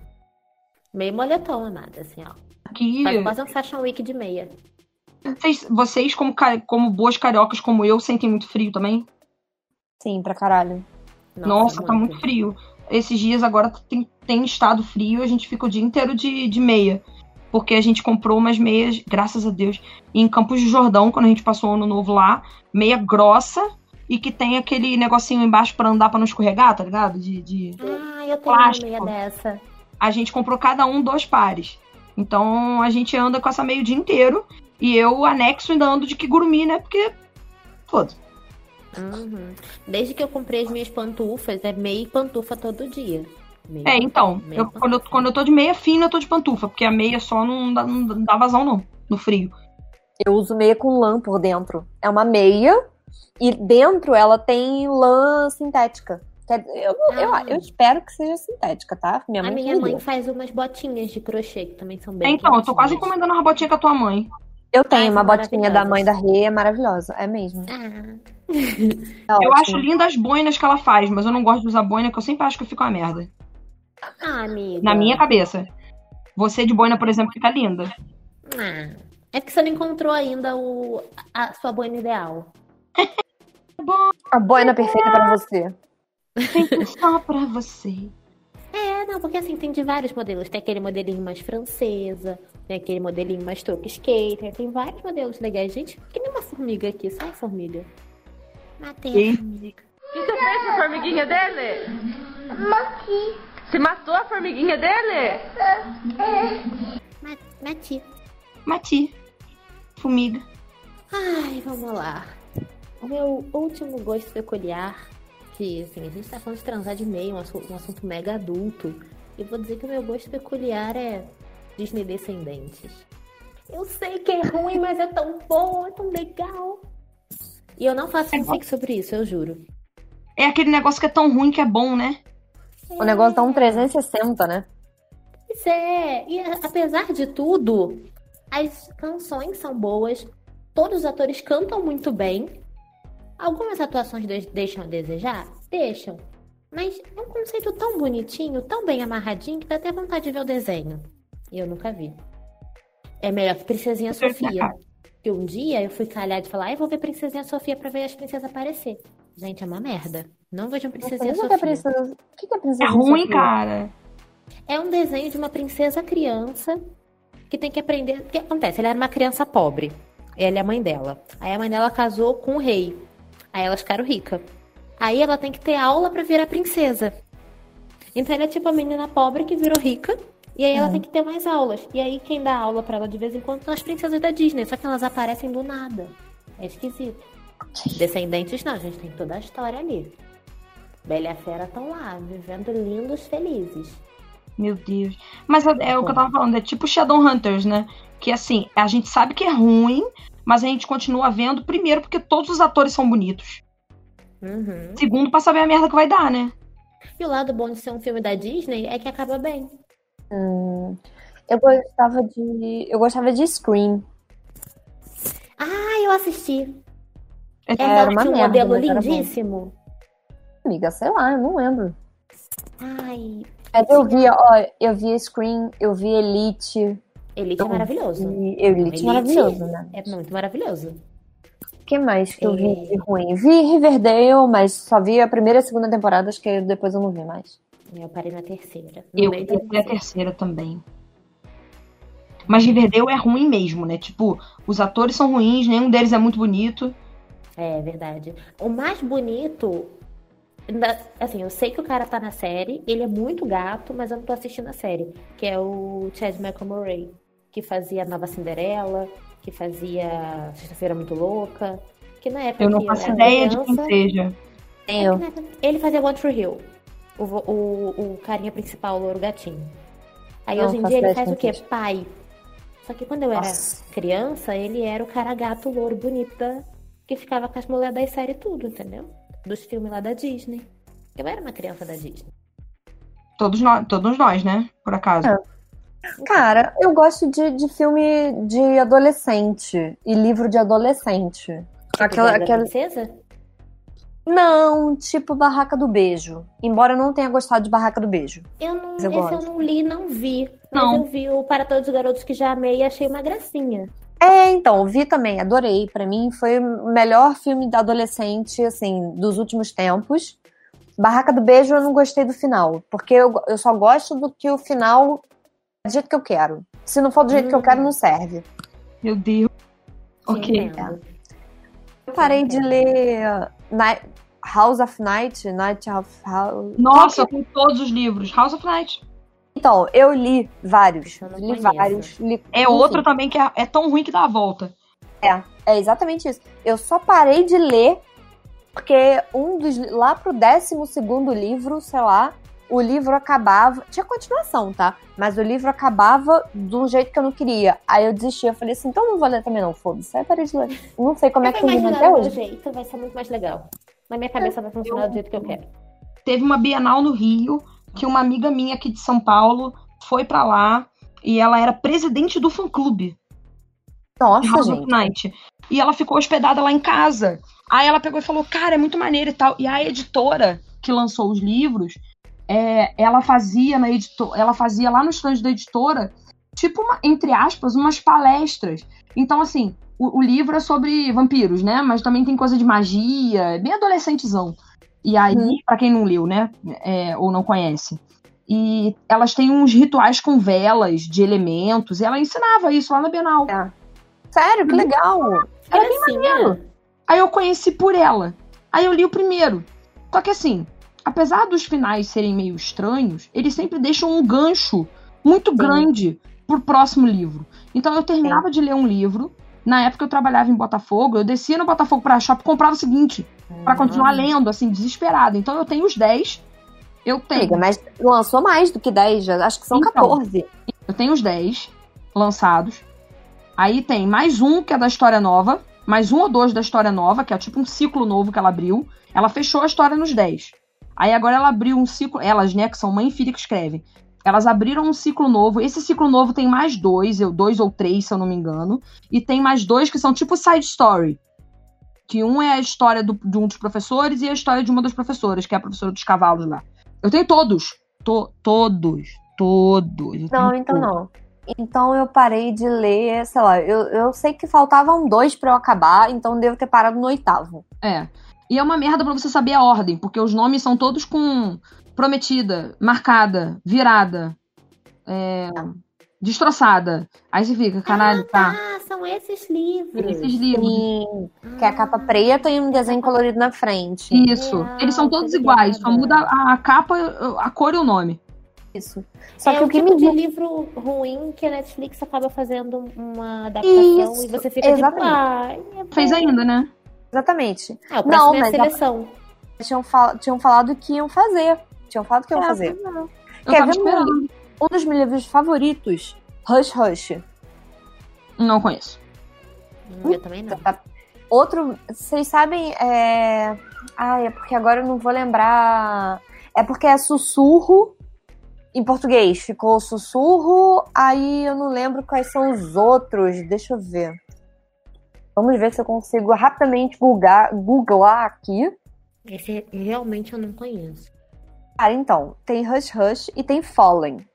Meio moletom, amada, assim, ó. Que Faz quase um fashion week de meia. Vocês, vocês como, como boas cariocas como eu, sentem muito frio também? Sim, pra caralho. Nossa, tá muito frio. Esses dias agora tem, tem estado frio, a gente fica o dia inteiro de, de meia. Porque a gente comprou umas meias, graças a Deus, em Campos do Jordão, quando a gente passou o ano novo lá, meia grossa e que tem aquele negocinho embaixo pra andar pra não escorregar, tá ligado? De, de... Ah, eu tenho Plástico. uma meia dessa. A gente comprou cada um dois pares. Então a gente anda com essa meia o dia inteiro. E eu anexo ainda ando de kigurumi, né? Porque. Foda. Uhum. Desde que eu comprei as minhas pantufas, é meia e pantufa todo dia. Meia É, então, eu, quando, eu, quando eu tô de meia fina, eu tô de pantufa, porque a meia só não dá, não dá vazão, não, no frio. Eu uso meia com lã por dentro. É uma meia e dentro ela tem lã sintética. Eu, eu, Ah. eu espero que seja sintética, tá? Minha A mãe, minha mãe deu. faz umas botinhas de crochê, que também são bem É, então, eu tô quase encomendando uma botinha com a tua mãe. Eu tenho Ai, uma botinha da mãe da. Rê, é maravilhosa. É mesmo. Ah, É Eu acho linda as boinas que ela faz, mas eu não gosto de usar boina, que eu sempre acho que fica uma merda. ah, amiga. Na minha cabeça. Você de boina, por exemplo, fica linda. Ah, é porque você não encontrou ainda o, a sua boina ideal. A boina perfeita pra você. Feito só pra você. É, não, porque assim, tem de vários modelos. Tem aquele modelinho mais francesa, tem aquele modelinho mais truque skater, tem vários modelos legais. Gente, que nem uma formiga aqui, sai formiga. Matei E? a formiga. O que você fez com a formiguinha dele? Maqui. Você matou a formiguinha dele? Ma- Mati. Mati. Formiga. Ai, vamos lá. O meu último gosto peculiar, que assim, a gente tá falando de transar de meio, um assunto, um assunto mega adulto. E vou dizer que o meu gosto peculiar é Disney Descendentes. Eu sei que é ruim, mas é tão bom, é tão legal. E eu não faço fanfic sobre isso, eu juro. É aquele negócio que é tão ruim que é bom, né? O negócio tá um 360, né? Pois é, e apesar de tudo, as canções são boas, todos os atores cantam muito bem. Algumas atuações de- deixam a desejar? Deixam. Mas é um conceito tão bonitinho, tão bem amarradinho, que dá até vontade de ver o desenho. E eu nunca vi. É melhor que Princesinha Sofia. Que um dia eu fui calhar de falar, ah, eu vou ver Princesinha Sofia pra ver as princesas aparecer. Gente, é uma merda. Não vejam Princesinha Mas o que Sofia. é princesa? O que é princesa? É ruim, Sofia? cara. É um desenho de uma princesa criança que tem que aprender. O que acontece? Ela era uma criança pobre. Ela é a mãe dela. Aí a mãe dela casou com o rei. Aí elas ficaram ricas. Aí ela tem que ter aula pra virar princesa. Então ela é tipo a menina pobre que virou rica. E aí ela tem que ter mais aulas. E aí quem dá aula pra ela de vez em quando são as princesas da Disney. Só que elas aparecem do nada. É esquisito. Descendentes não, a gente tem toda a história ali. Bela e a Fera estão lá, vivendo lindos, felizes. Meu Deus. Mas é, é o que eu tava falando, é tipo Shadowhunters, né? Que assim, a gente sabe que é ruim, mas a gente continua vendo, primeiro, porque todos os atores são bonitos. Uhum. Segundo, pra saber a merda que vai dar, né? E o lado bom de ser um filme da Disney é que acaba bem. Hum, eu gostava de. Eu gostava de Scream. Ah, eu assisti. É Era aquela que uma tinha um merda, modelo era lindíssimo. Amiga, sei lá, eu não lembro. Ai, Mas eu via, ó, eu via Scream, eu vi Elite. Elite é maravilhoso. Elite, maravilhoso, né? É muito maravilhoso. O que mais que eu vi É. de ruim? Vi Riverdale, mas só vi a primeira e a segunda temporada, acho que depois eu não vi mais. Eu parei na terceira. Eu meio da vi a terceira também. Mas Riverdale é ruim mesmo, né? Tipo, os atores são ruins, nenhum deles é muito bonito. É verdade. O mais bonito. na- Assim, eu sei que o cara tá na série, ele é muito gato, mas eu não tô assistindo a série. Que é o Chad Michael Murray, que fazia a Nova Cinderela, que fazia Sexta-feira Muito Louca. Que na época Eu não faço ideia de criança, quem seja. Nem eu. Ele fazia One Tree Hill. O, o, o carinha principal, o louro gatinho. Aí Não hoje em dia ele faz o quê? Pai. Só que quando eu era Nossa. criança, ele era o cara gato, louro, bonita, que ficava com as mulheres das séries tudo, entendeu? Dos filmes lá da Disney. Eu era uma criança da Disney. Todos nós, todos nós, né? Por acaso. É. Cara, eu gosto de, de filme de adolescente e livro de adolescente. Aquela, aquela... princesa? Não, tipo Barraca do Beijo. Embora eu não tenha gostado de Barraca do Beijo. Eu não, Mas eu esse eu gosto. não li, não vi. Mas Não. eu vi o Para Todos os Garotos que Já Amei e achei uma gracinha. É, então, vi também, adorei. Pra mim foi o melhor filme da adolescente, assim, dos últimos tempos. Barraca do Beijo eu não gostei do final, porque eu, eu só gosto do que o final é do jeito que eu quero. Se não for do jeito que eu Hum. quero, não serve. Meu Deus. Te Ok. entendo. Eu parei de ler Night- House of Night, Night of House. Nossa, tenho todos os livros. House of Night. Então, eu li vários. Eu Li conheço. vários. Li, É enfim, outro também que é, é tão ruim que dá a volta. É exatamente isso. Eu só parei de ler porque um dos lá pro 12 segundo livro, sei lá, o livro acabava, tinha continuação, tá? Mas o livro acabava de um jeito que eu não queria. Aí eu desisti, eu falei assim, então não vou ler também não, foda-se. Aí parei de ler. Não sei como é que Vai termina até do hoje. meu jeito, vai ser muito mais legal. Na minha cabeça vai funcionar do jeito que eu quero. Teve uma Bienal no Rio que uma amiga minha aqui de São Paulo foi pra lá e ela era presidente do fã-clube Nossa, House of gente. Night. E ela ficou hospedada lá em casa. Aí ela pegou e falou, cara, é muito maneiro e tal. E a editora que lançou os livros, é, ela fazia na editora, ela fazia lá no stand da editora, tipo, uma- entre aspas, umas palestras. Então, assim, o, o livro é sobre vampiros, né? Mas também tem coisa de magia, é bem adolescentezão. E aí, Uhum. pra quem não leu, né? é, ou não conhece. E elas têm uns rituais com velas de elementos, e ela ensinava isso lá na Bienal. Sério, que legal. Era bem Gracinha. Aí eu conheci por ela. Aí eu li o primeiro. Só que assim, apesar dos finais serem meio estranhos, eles sempre deixam um gancho muito grande pro próximo livro. Então eu terminava de ler um livro. Na época eu trabalhava em Botafogo, eu descia no Botafogo pra shopping e comprava o seguinte, pra continuar lendo, assim, desesperada. Então eu tenho os 10. Eu tenho. Mas lançou mais do que 10, já. acho que são Então. 14. Eu tenho os 10 lançados. Aí tem mais um que é da história nova, mais um ou dois da história nova, que é tipo um ciclo novo que ela abriu. Ela fechou a história nos 10. Aí agora ela abriu um ciclo. Elas, né, que são mãe e filha que escrevem. Elas abriram um ciclo novo. Esse ciclo novo tem mais dois, eu, dois ou três, se eu não me engano. E tem mais dois que são tipo side story. Que um é a história do- de um dos professores e a história de uma das professoras, que é a professora dos cavalos lá. Eu tenho todos. To- todos. Todos. Não, então todos. não. Então eu parei de ler, sei lá, eu, eu sei que faltavam dois pra eu acabar, então devo ter parado no oitavo. É. E é uma merda pra você saber a ordem, porque os nomes são todos com prometida, marcada, virada, é, destroçada. Aí você fica, caralho, tá. Ah, são esses livros. Esses livros. Sim, que é a capa preta e um desenho colorido na frente. Isso. Real, Eles são todos iguais, só muda a, a capa, a cor e o nome. Isso. Só é que o que tipo me de livro ruim que a Netflix acaba fazendo uma adaptação Isso, e você fica exatamente. tipo, é. Fez ainda, né? Exatamente. Ah, o Não, é a mas a- seleção. Tinham, fal- tinham falado que iam fazer. Tinham falado que iam É, fazer. Eu Quer ver um, um dos meus livros favoritos? Hush Hush. Não conheço. Hum, Eu também não. Outro, vocês sabem, é. Ai, é porque agora eu não vou lembrar. É porque é sussurro em português. Ficou sussurro, aí eu não lembro quais são os outros. Deixa eu ver. Vamos ver se eu consigo rapidamente googlar, googlar aqui. Esse realmente eu não conheço. Cara, então, tem Hush Hush e tem Fallen.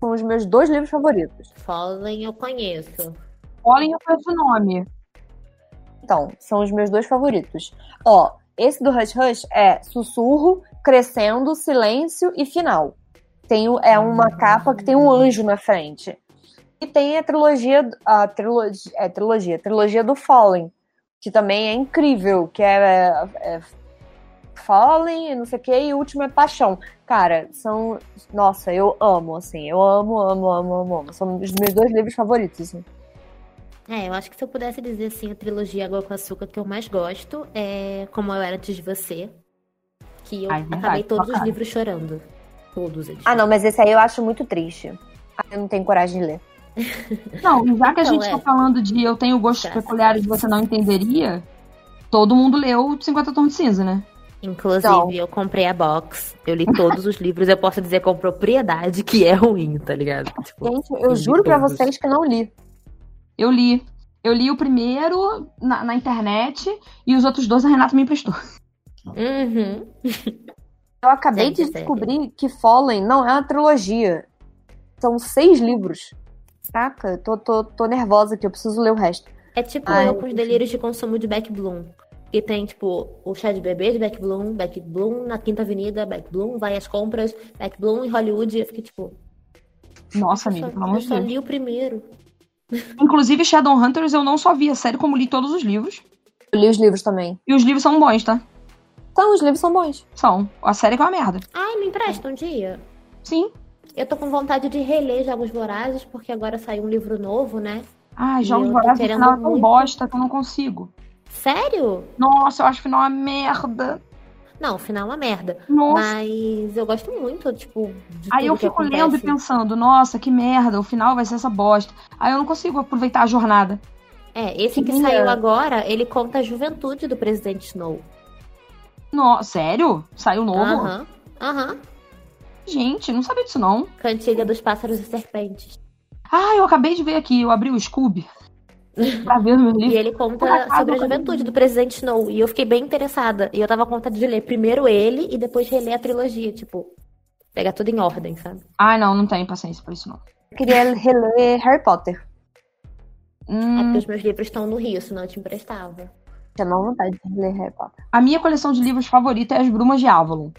São os meus dois livros favoritos. Fallen eu conheço. Olhem eu conheço o nome. Então, são os meus dois favoritos. Ó, esse do Hush Hush é sussurro, crescendo, silêncio e final. Tem, o- é uma capa que tem um anjo na frente. E tem a trilogia, a trilogia, é, trilogia, a trilogia do Fallen, que também é incrível, que é, é Fallen, não sei o que, e o último é Paixão. Cara, são. Nossa, eu amo, assim. Eu amo, amo, amo, amo, amo. São os meus dois livros favoritos. assim. É, eu acho que se eu pudesse dizer assim, a trilogia Água com Açúcar que eu mais gosto é Como Eu Era Antes de Você. Que eu Ah, é verdade, acabei todos os bacana. livros chorando. Todos eles. Ah, não, mas esse aí eu acho muito triste. Ah, eu não tenho coragem de ler. Não, já que a Então, gente é. tá falando de eu tenho gostos Graças peculiares e você não entenderia, todo mundo leu 50 Tons de Cinza, né? Inclusive, Então. eu comprei a box, eu li todos os livros, eu posso dizer com propriedade que é ruim, tá ligado? Tipo, Gente, eu juro pra todos. vocês que não li. Eu li. Eu li o primeiro na, na internet e os outros dois a Renata me emprestou. Uhum. Eu acabei de descobrir que Fallen não é uma trilogia. São seis livros. Saca? Eu Tô, tô, tô nervosa aqui, eu preciso ler o resto. É tipo Ai, eu com os delírios de consumo de Back Bloom. Que tem, tipo, o chá de bebê de Back Bloom, Back Bloom na Quinta Avenida, Back Bloom, vai às compras, Back Bloom em Hollywood. Eu fiquei tipo, Nossa, eu amiga, só, pelo amor eu de só Deus. li o primeiro. Inclusive, Shadowhunters eu não só vi a série, como li todos os livros. Eu li os livros também. E os livros são bons, tá? Então, os livros são bons. São. A série é uma merda. Ai, me empresta um dia. Sim. Eu tô com vontade de reler Jogos Vorazes, porque agora saiu um livro novo, né? E Jogos Vorazes no final é tão muito. bosta que eu não consigo. Sério? Nossa, eu acho o final uma merda. Não, o final é uma merda. Nossa. Mas eu gosto muito, tipo, de Aí tudo eu que fico lendo e pensando, nossa, que merda, o final vai ser essa bosta. Aí eu não consigo aproveitar a jornada. É, esse que Menina. saiu agora, ele conta a juventude do presidente Snow. No... Sério? Saiu novo? Aham, aham. Gente, não sabia disso não. Cantiga dos pássaros e serpentes. Ah, eu acabei de ver aqui, eu abri o Scooby pra ver o meu E livro. ele conta acaso, sobre a eu juventude do presidente Snow. E eu fiquei bem interessada. E eu tava com vontade de ler primeiro ele e depois reler a trilogia. Tipo, pegar tudo em ordem, sabe? Ai, não, não tenho paciência pra isso não. Eu queria reler Harry Potter. É Hum, porque os meus livros estão no Rio, senão eu te emprestava. Tinha não vontade de ler Harry Potter. a minha coleção de livros favorita é As Brumas de Avalon.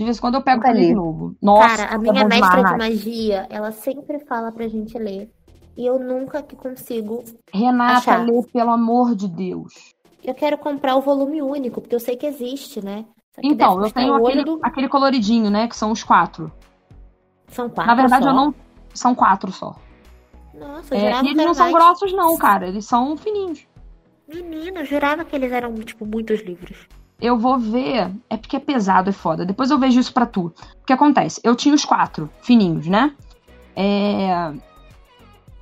De vez em quando eu pego pra ler de novo. Nossa, Cara, a minha mestra de magia, ela sempre fala pra gente ler. E eu nunca que consigo. Renata, achar. lê, pelo amor de Deus. Eu quero comprar o volume único, porque eu sei que existe, né? Que Então, eu tenho aquele, do- aquele coloridinho, né? Que são os quatro. São quatro. Na verdade, só? eu não. São quatro só. Nossa, eu É, jurava e que eles não são mais. grossos, não, cara. Eles são fininhos. Menina, eu jurava que eles eram, tipo, muitos livros. Eu vou ver. É porque é pesado, é foda. Depois eu vejo isso pra tu. O que acontece? Eu tinha os quatro fininhos, né? É,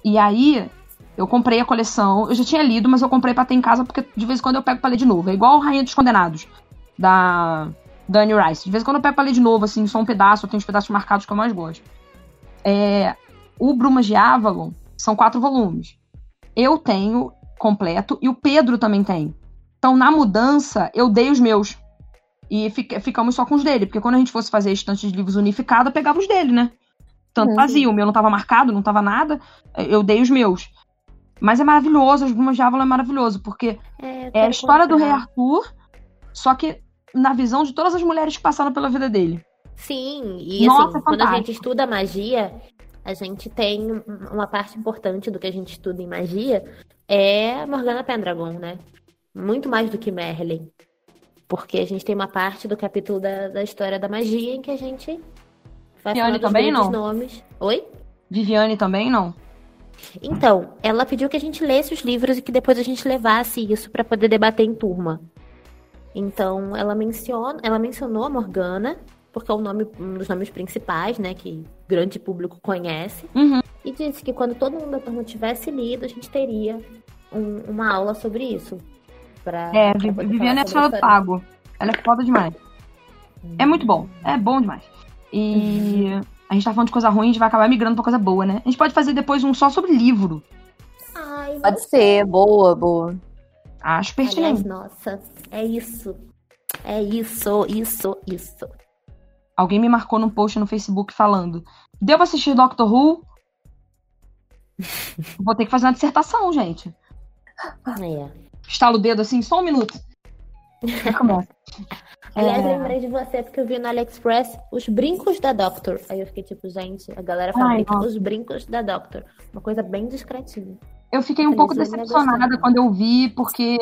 E aí, eu comprei a coleção. Eu já tinha lido, mas eu comprei pra ter em casa, porque de vez em quando eu pego pra ler de novo. É igual Rainha dos Condenados, da Dani Rice. De vez em quando eu pego pra ler de novo, assim, só um pedaço, eu tenho os pedaços marcados que eu mais gosto. É, o Brumas de Avalon são quatro volumes. Eu tenho completo e o Pedro também tem. Então, na mudança, eu dei os meus. E fica- ficamos só com os dele, porque quando a gente fosse fazer a estante de livros unificada, eu pegava os dele, né? Tanto Uhum. fazia, o meu não tava marcado, não tava nada, eu dei os meus. Mas é maravilhoso, as Brumas de Avalon é maravilhoso, porque É, é a história do Rei. Arthur, só que na visão de todas as mulheres que passaram pela vida dele. Sim, e Nossa, assim, quando a gente estuda magia, a gente tem um- uma parte importante do que a gente estuda em magia é Morgana Pendragon, né? Muito mais do que Merlin. Porque a gente tem uma parte do capítulo da, da história da magia em que a gente vai Viane falar dos também, não? nomes. Oi? Viviane também, não? Então, ela pediu que a gente lesse os livros e que depois a gente levasse isso para poder debater em turma. Então, ela menciona, ela mencionou a Morgana, porque é o nome, um dos nomes principais, né, que grande público conhece, Uhum. e disse que quando todo mundo da turma tivesse lido, a gente teria um- uma aula sobre isso. Pra, É, pra Viviane é só pago. Ela é foda demais. É muito bom. É bom demais. E a gente tá falando de coisa ruim, a gente vai acabar migrando pra coisa boa, né? A gente pode fazer depois um só sobre livro. Ai, Pode ser, boa, boa. Acho Aliás, pertinente. nossa, é isso. É isso, isso, isso. Alguém me marcou num post no Facebook falando: Devo assistir Doctor Who? Vou ter que fazer uma dissertação, gente. É. Estalo o dedo assim, só um minuto. Aí começa. Aliás, É. lembrei de você porque eu vi no AliExpress os brincos da Doctor. Aí eu fiquei tipo, gente, a galera fabrica nossa. os brincos da Doctor. Uma coisa bem discretinha. Eu fiquei um pouco decepcionada quando eu vi, porque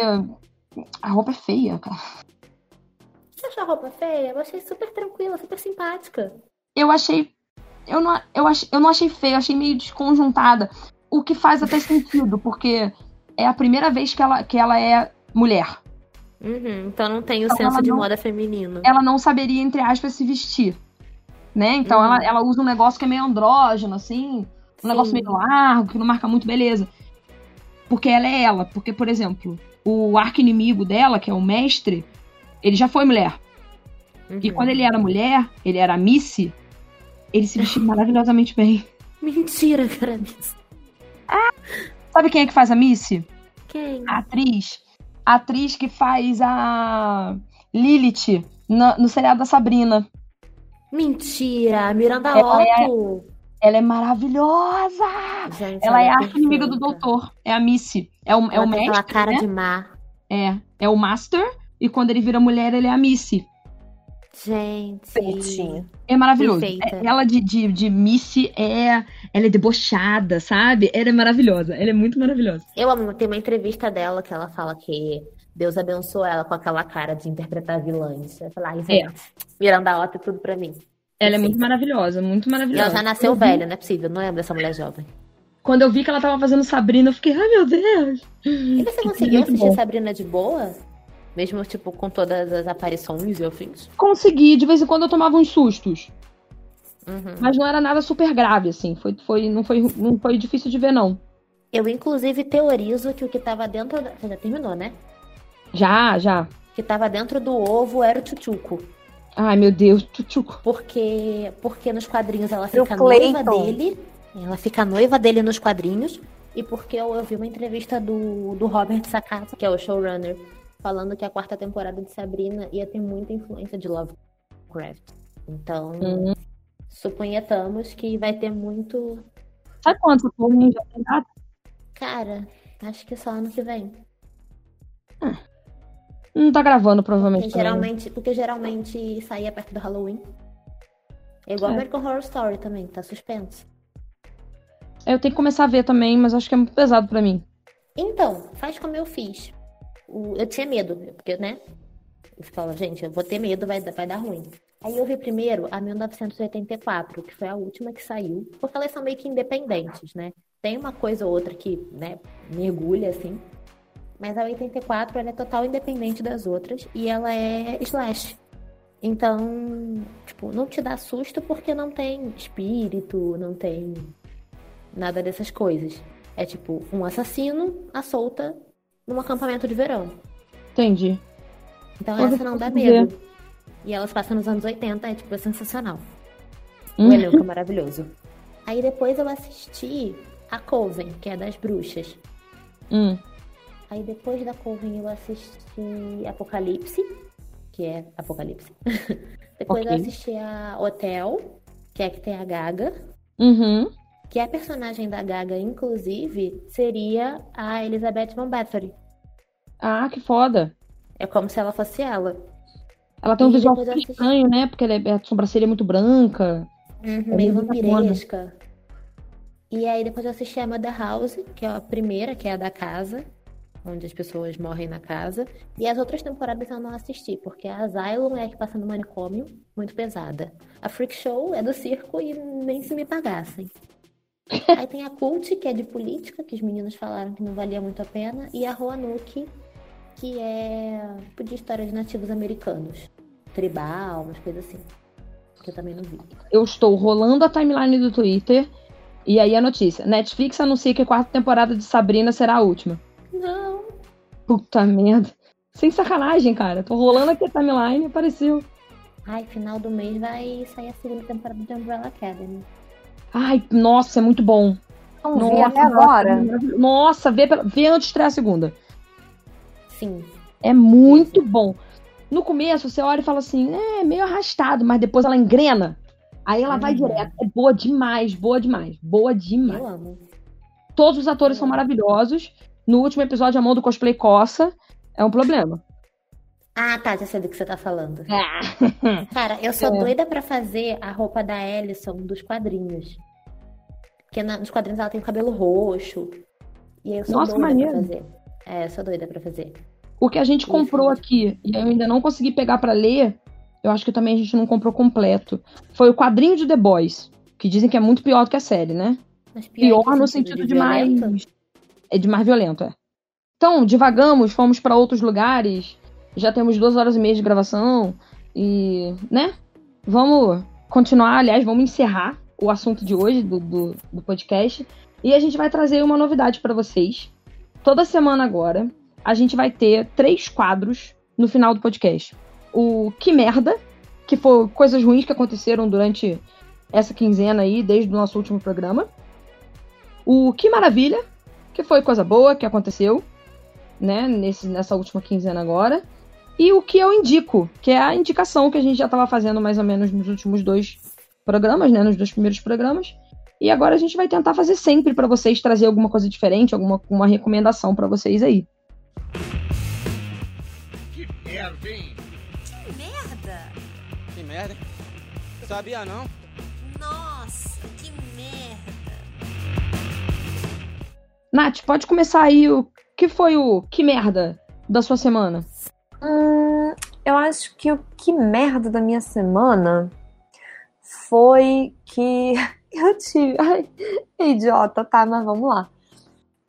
a roupa é feia, cara. Você achou a roupa feia? Eu achei super tranquila, super simpática. Eu achei. Eu não, eu, ach, eu não achei feia, eu achei meio desconjuntada. O que faz até sentido, porque é a primeira vez que ela, que ela é mulher. Uhum, então não tem o Então, senso de não- moda feminino. Ela não saberia, entre aspas, se vestir. Né? Então Uhum. ela, ela usa um negócio que é meio andrógeno, assim. Um Sim. negócio meio largo, que não marca muito, beleza. Porque ela é ela. Porque, por exemplo, o arco-inimigo dela, que é o mestre, ele já foi mulher. E Uhum. quando ele era mulher, ele era Missy, ele se vestia maravilhosamente bem. Mentira, cara. Sabe quem é que faz a Missy? Quem? A atriz. A atriz que faz a Lilith no, no seriado da Sabrina. Mentira, Miranda Ela é- Otto. Ela é maravilhosa! Gente, Ela é a perfeita. inimiga do doutor. É a Missy. É o, é Ela o tem aquela mestre, cara né? de má. É. É o Master. E quando ele vira mulher, ele é a Missy. Gente. É maravilhoso. Perfeita. É- Ela de, de, de Missy é. Ela é debochada, sabe? Ela é maravilhosa. Ela é muito maravilhosa. Eu amo, tem uma entrevista dela que ela fala que Deus abençoou ela com aquela cara de interpretar vilãs. Eu falei, ai, gente, Miranda Otto é tudo pra mim. Ela é Sim. muito maravilhosa, muito E maravilhosa. ela já nasceu Eu vi- velha, não é possível, não lembro dessa mulher jovem. Quando eu vi que ela tava fazendo Sabrina, eu fiquei, ai meu Deus. E você conseguiu Muito assistir bom. Sabrina de boa? Mesmo, tipo, com todas as aparições e afins? Consegui, de vez em quando eu tomava uns sustos. Uhum. Mas não era nada super grave, assim. Foi, foi, não, foi, não foi difícil de ver, não. Eu, inclusive, teorizo que o que tava dentro. Da... Você já terminou, né? Já, já. O que tava dentro do ovo era o tchutchuco. Ai, meu Deus, tchutchuco. Porque, porque nos quadrinhos ela fica noiva dele. Ela fica noiva dele nos quadrinhos. E porque eu, eu vi uma entrevista do, do Robert Sacasa, que é o showrunner, falando que a quarta temporada de Sabrina ia ter muita influência de Lovecraft. Então, Hum. suponhamos que vai ter muito. Sabe quanto essa porra já tem data? Cara, acho que só ano que vem. Não tá gravando, provavelmente. Porque né? geralmente, porque geralmente saía perto do Halloween. É igual É. American Horror Story também, tá suspenso. Eu tenho que começar a ver também, mas acho que é muito pesado pra mim. Então, faz como eu fiz. Eu tinha medo, porque, né? Eu ficava, gente, eu vou ter medo, vai, vai dar ruim. Aí eu vi primeiro a 1984, que foi a última que saiu, porque elas são meio que independentes, né? Tem uma coisa ou outra que, né, mergulha assim. Mas a 84 ela é total independente das outras e ela é slash. Então, tipo, não te dá susto porque não tem espírito, não tem nada dessas coisas. É tipo um assassino à solta num acampamento de verão. Entendi. Então essa não dá que medo. E elas passam nos anos 80, é tipo, é sensacional. O Hum. elenco é maravilhoso. Aí depois eu assisti a Coven, que é das bruxas. Hum. Aí depois da Coven eu assisti Apocalipse, que é Apocalipse. depois eu Ok. assisti a Hotel, que é que tem a Gaga. Uhum. Que a personagem da Gaga, inclusive, seria a Elizabeth Van Bathory. Ah, que foda. É como se ela fosse ela. Ela tem um E visual assisti- estranho, né? Porque ela é, a sobrancelha é muito branca. Uhum, meio muito vampiresca. E aí depois eu assisti a Mother House, que é a primeira, que é a da casa, onde as pessoas morrem na casa. E as outras temporadas eu não assisti, porque a Asylum é a que passa no manicômio, muito pesada. A Freak Show é do circo e nem se me pagassem. Aí tem a Cult, que é de política, que os meninos falaram que não valia muito a pena. E a Roanoke, que é tipo de história de nativos americanos. Tribal, umas coisas assim. Que eu também não vi. Eu estou rolando a timeline do Twitter. E aí a notícia. Netflix anuncia que a quarta temporada de Sabrina será a última. Não. Puta merda. Sem sacanagem, cara. Tô rolando aqui a timeline e apareceu. Ai, final do mês vai sair a segunda temporada de Umbrella Academy. Ai, nossa, é muito bom. Não Nossa, até agora. Nossa, vê, vê antes de estrear a segunda. Sim. É muito bom. No começo, você olha e fala assim, é meio arrastado, mas depois ela engrena. Aí ela vai Uhum. direto. É boa demais, boa demais, boa demais. Eu amo. Todos os atores são maravilhosos. No último episódio, a mão do cosplay coça. É um problema. Ah, tá, já sei do que você tá falando. Ah. Cara, eu sou É. doida pra fazer a roupa da Ellison dos quadrinhos. Porque na- nos quadrinhos ela tem o cabelo roxo. E aí eu sou Nossa, doida maneiro. pra fazer. É, sou doida pra fazer. O que a gente comprou aqui, e eu ainda não consegui pegar pra ler, eu acho que também a gente não comprou completo, foi o quadrinho de The Boys. Que dizem que é muito pior do que a série, né? Mas Pior, em que no sentido de, violento? mais. É de mais violento, é. Então, divagamos, fomos pra outros lugares. Já temos duas horas e meia de gravação. E, né? Vamos continuar, aliás, vamos encerrar o assunto de hoje do, do, do podcast. E a gente vai trazer uma novidade pra vocês. Toda semana agora, a gente vai ter três quadros no final do podcast. O Que Merda, que foi coisas ruins que aconteceram durante essa quinzena aí, desde o nosso último programa. O Que Maravilha, que foi coisa boa que aconteceu, né, nesse, nessa última quinzena agora. E o que eu indico, que é a indicação que a gente já estava fazendo mais ou menos nos últimos dois programas, né, nos dois primeiros programas. E agora a gente vai tentar fazer sempre para vocês trazer alguma coisa diferente, alguma uma recomendação para vocês aí. Que merda, hein? Que merda! Que merda. hein? Sabia não? Nossa, que merda! Nath, pode começar aí o que foi o que merda da sua semana? Hum, eu acho que o que merda da minha semana foi que eu tive. Ai, idiota, tá? Mas vamos lá.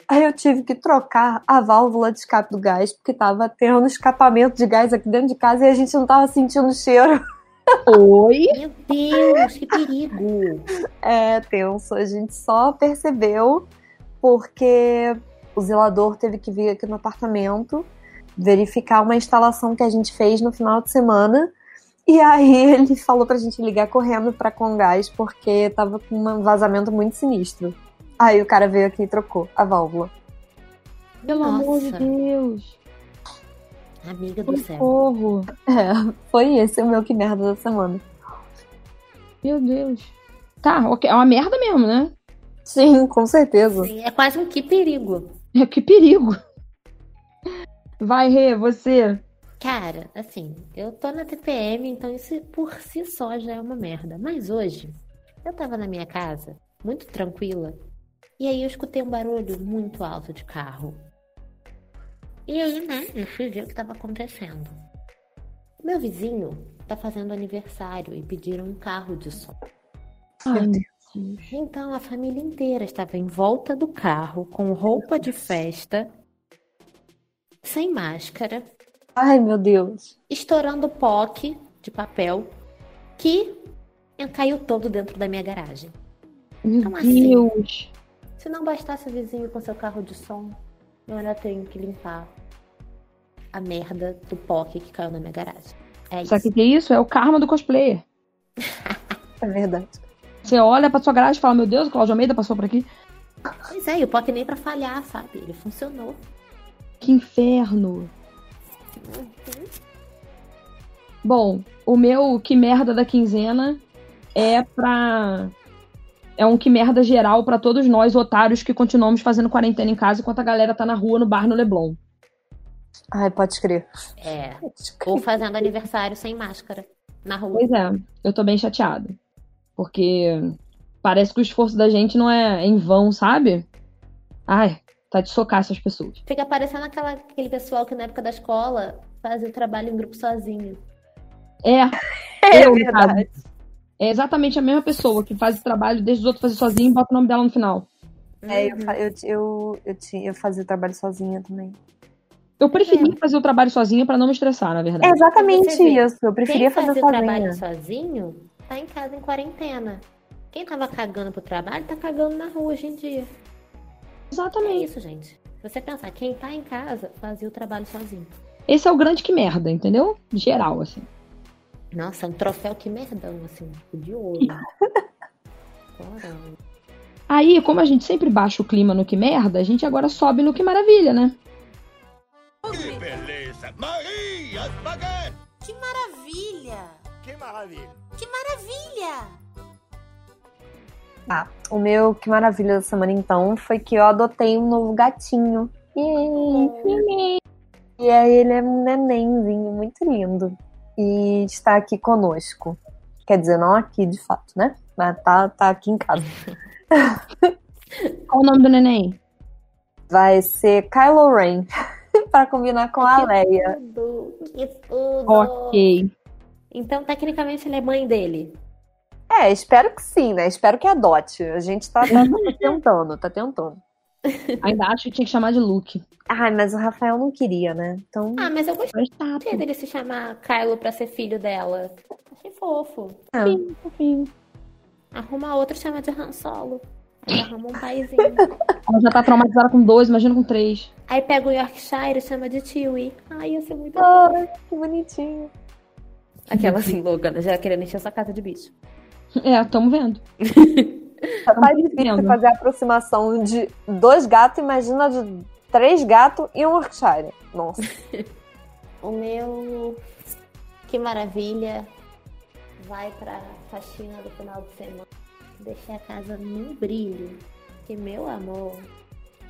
Aí eu tive que trocar a válvula de escape do gás, porque tava tendo escapamento de gás aqui dentro de casa e a gente não tava sentindo cheiro. Oi? Meu Deus, que perigo! É tenso. A gente só percebeu porque o zelador teve que vir aqui no apartamento verificar uma instalação que a gente fez no final de semana. E aí ele falou pra gente ligar correndo pra Congás porque tava com um vazamento muito sinistro. Aí o cara veio aqui e trocou a válvula. Pelo amor de Nossa. Deus. Amiga do céu. Socorro. É, foi esse o meu que merda da semana. Meu Deus. Tá, ok. É uma merda mesmo, né? Sim, com certeza. Sim, é quase um que perigo. É que perigo. Vai, Rê, você. Cara, assim, eu tô na TPM, então isso por si só já é uma merda. Mas hoje, eu tava na minha casa, muito tranquila, e aí eu escutei um barulho muito alto de carro. E aí, né, eu fui ver o que tava acontecendo. Meu vizinho tá fazendo aniversário e pediram um carro de som. Ai. Então a família inteira estava em volta do carro, com roupa de festa, sem máscara, Ai, meu Deus. estourando POC de papel que caiu todo dentro da minha garagem. Meu Como assim? Deus. Se não bastasse o vizinho com seu carro de som, eu ainda tenho que limpar a merda do POC que caiu na minha garagem. É isso. Sabe o que que é isso? É o karma do cosplayer. É verdade. Você olha pra sua garagem e fala, meu Deus, o Cláudio Almeida passou por aqui. Pois é, e o POC nem pra falhar, sabe? Ele funcionou. Que inferno. Bom, o meu que merda da quinzena é pra. É um que merda geral pra todos nós, otários, que continuamos fazendo quarentena em casa enquanto a galera tá na rua, no bar, no Leblon. Ai, pode crer. É. Pode crer. Ou fazendo aniversário sem máscara na rua. Pois é, eu tô bem chateada. Porque parece que o esforço da gente não é em vão, sabe? Ai, tá de socar essas pessoas. Fica parecendo aquela, aquele pessoal que na época da escola fazia o trabalho em grupo sozinho. É, É eu, verdade. caso. É exatamente a mesma pessoa que faz o trabalho, deixa os outros fazer sozinho e bota o nome dela no final. É, eu, eu, eu, eu, tinha- eu fazia trabalho sozinha também. Eu preferi fazer o trabalho sozinha pra não me estressar, na É verdade. exatamente Você vê, isso. Eu preferia Quem fazer fazia o trabalho sozinha. sozinho tá em casa em quarentena. Quem tava cagando pro trabalho tá cagando na rua hoje em dia. É Exatamente. isso, gente. Se você pensar, quem tá em casa fazia o trabalho sozinho. Esse é o grande que merda, entendeu? Geral, assim. Nossa, um troféu que merdão, assim, de ouro. Aí, como a gente sempre baixa o clima no que merda, a gente agora sobe no que maravilha, né? Que beleza! Maria Spaghetti! Que maravilha! Que maravilha! Que maravilha! Ah, o meu que maravilha da semana então foi que eu adotei um novo gatinho. Yay! E aí ele é um nenenzinho muito lindo. E está aqui conosco. Quer dizer, não aqui de fato, né? Mas tá, tá aqui em casa. Qual o nome do neném? Vai ser Kylo Ren. para combinar com a Leia. Tudo, que tudo. Ok. Então, tecnicamente, ele é mãe dele. É, espero que sim, né? Espero que adote. A gente tá, tá- tá tentando, tá tentando. Ainda acho que tinha que chamar de Luke. Ai, mas o Rafael não queria, né? Então. Ah, mas eu gostei Mas tá, dele se chamar Kylo pra ser filho dela. Achei fofo. é. Fofinho, fofinho. Arruma outro e chama de Han Solo. Aí arruma um paizinho. Ela já tá traumatizada com dois, imagina com três. Aí pega o Yorkshire e chama de Chewie. Ai, ia ser muito Ah, fofo. que bonitinho. Aquela assim, louca, né? já querendo encher sua casa de bicho. É, tamo vendo. Tá difícil entendendo. fazer a aproximação de dois gatos, imagina de três gatos e um Yorkshire. Nossa. O meu, que maravilha, vai pra faxina do final de semana. Deixei a casa num brilho. Que meu amor,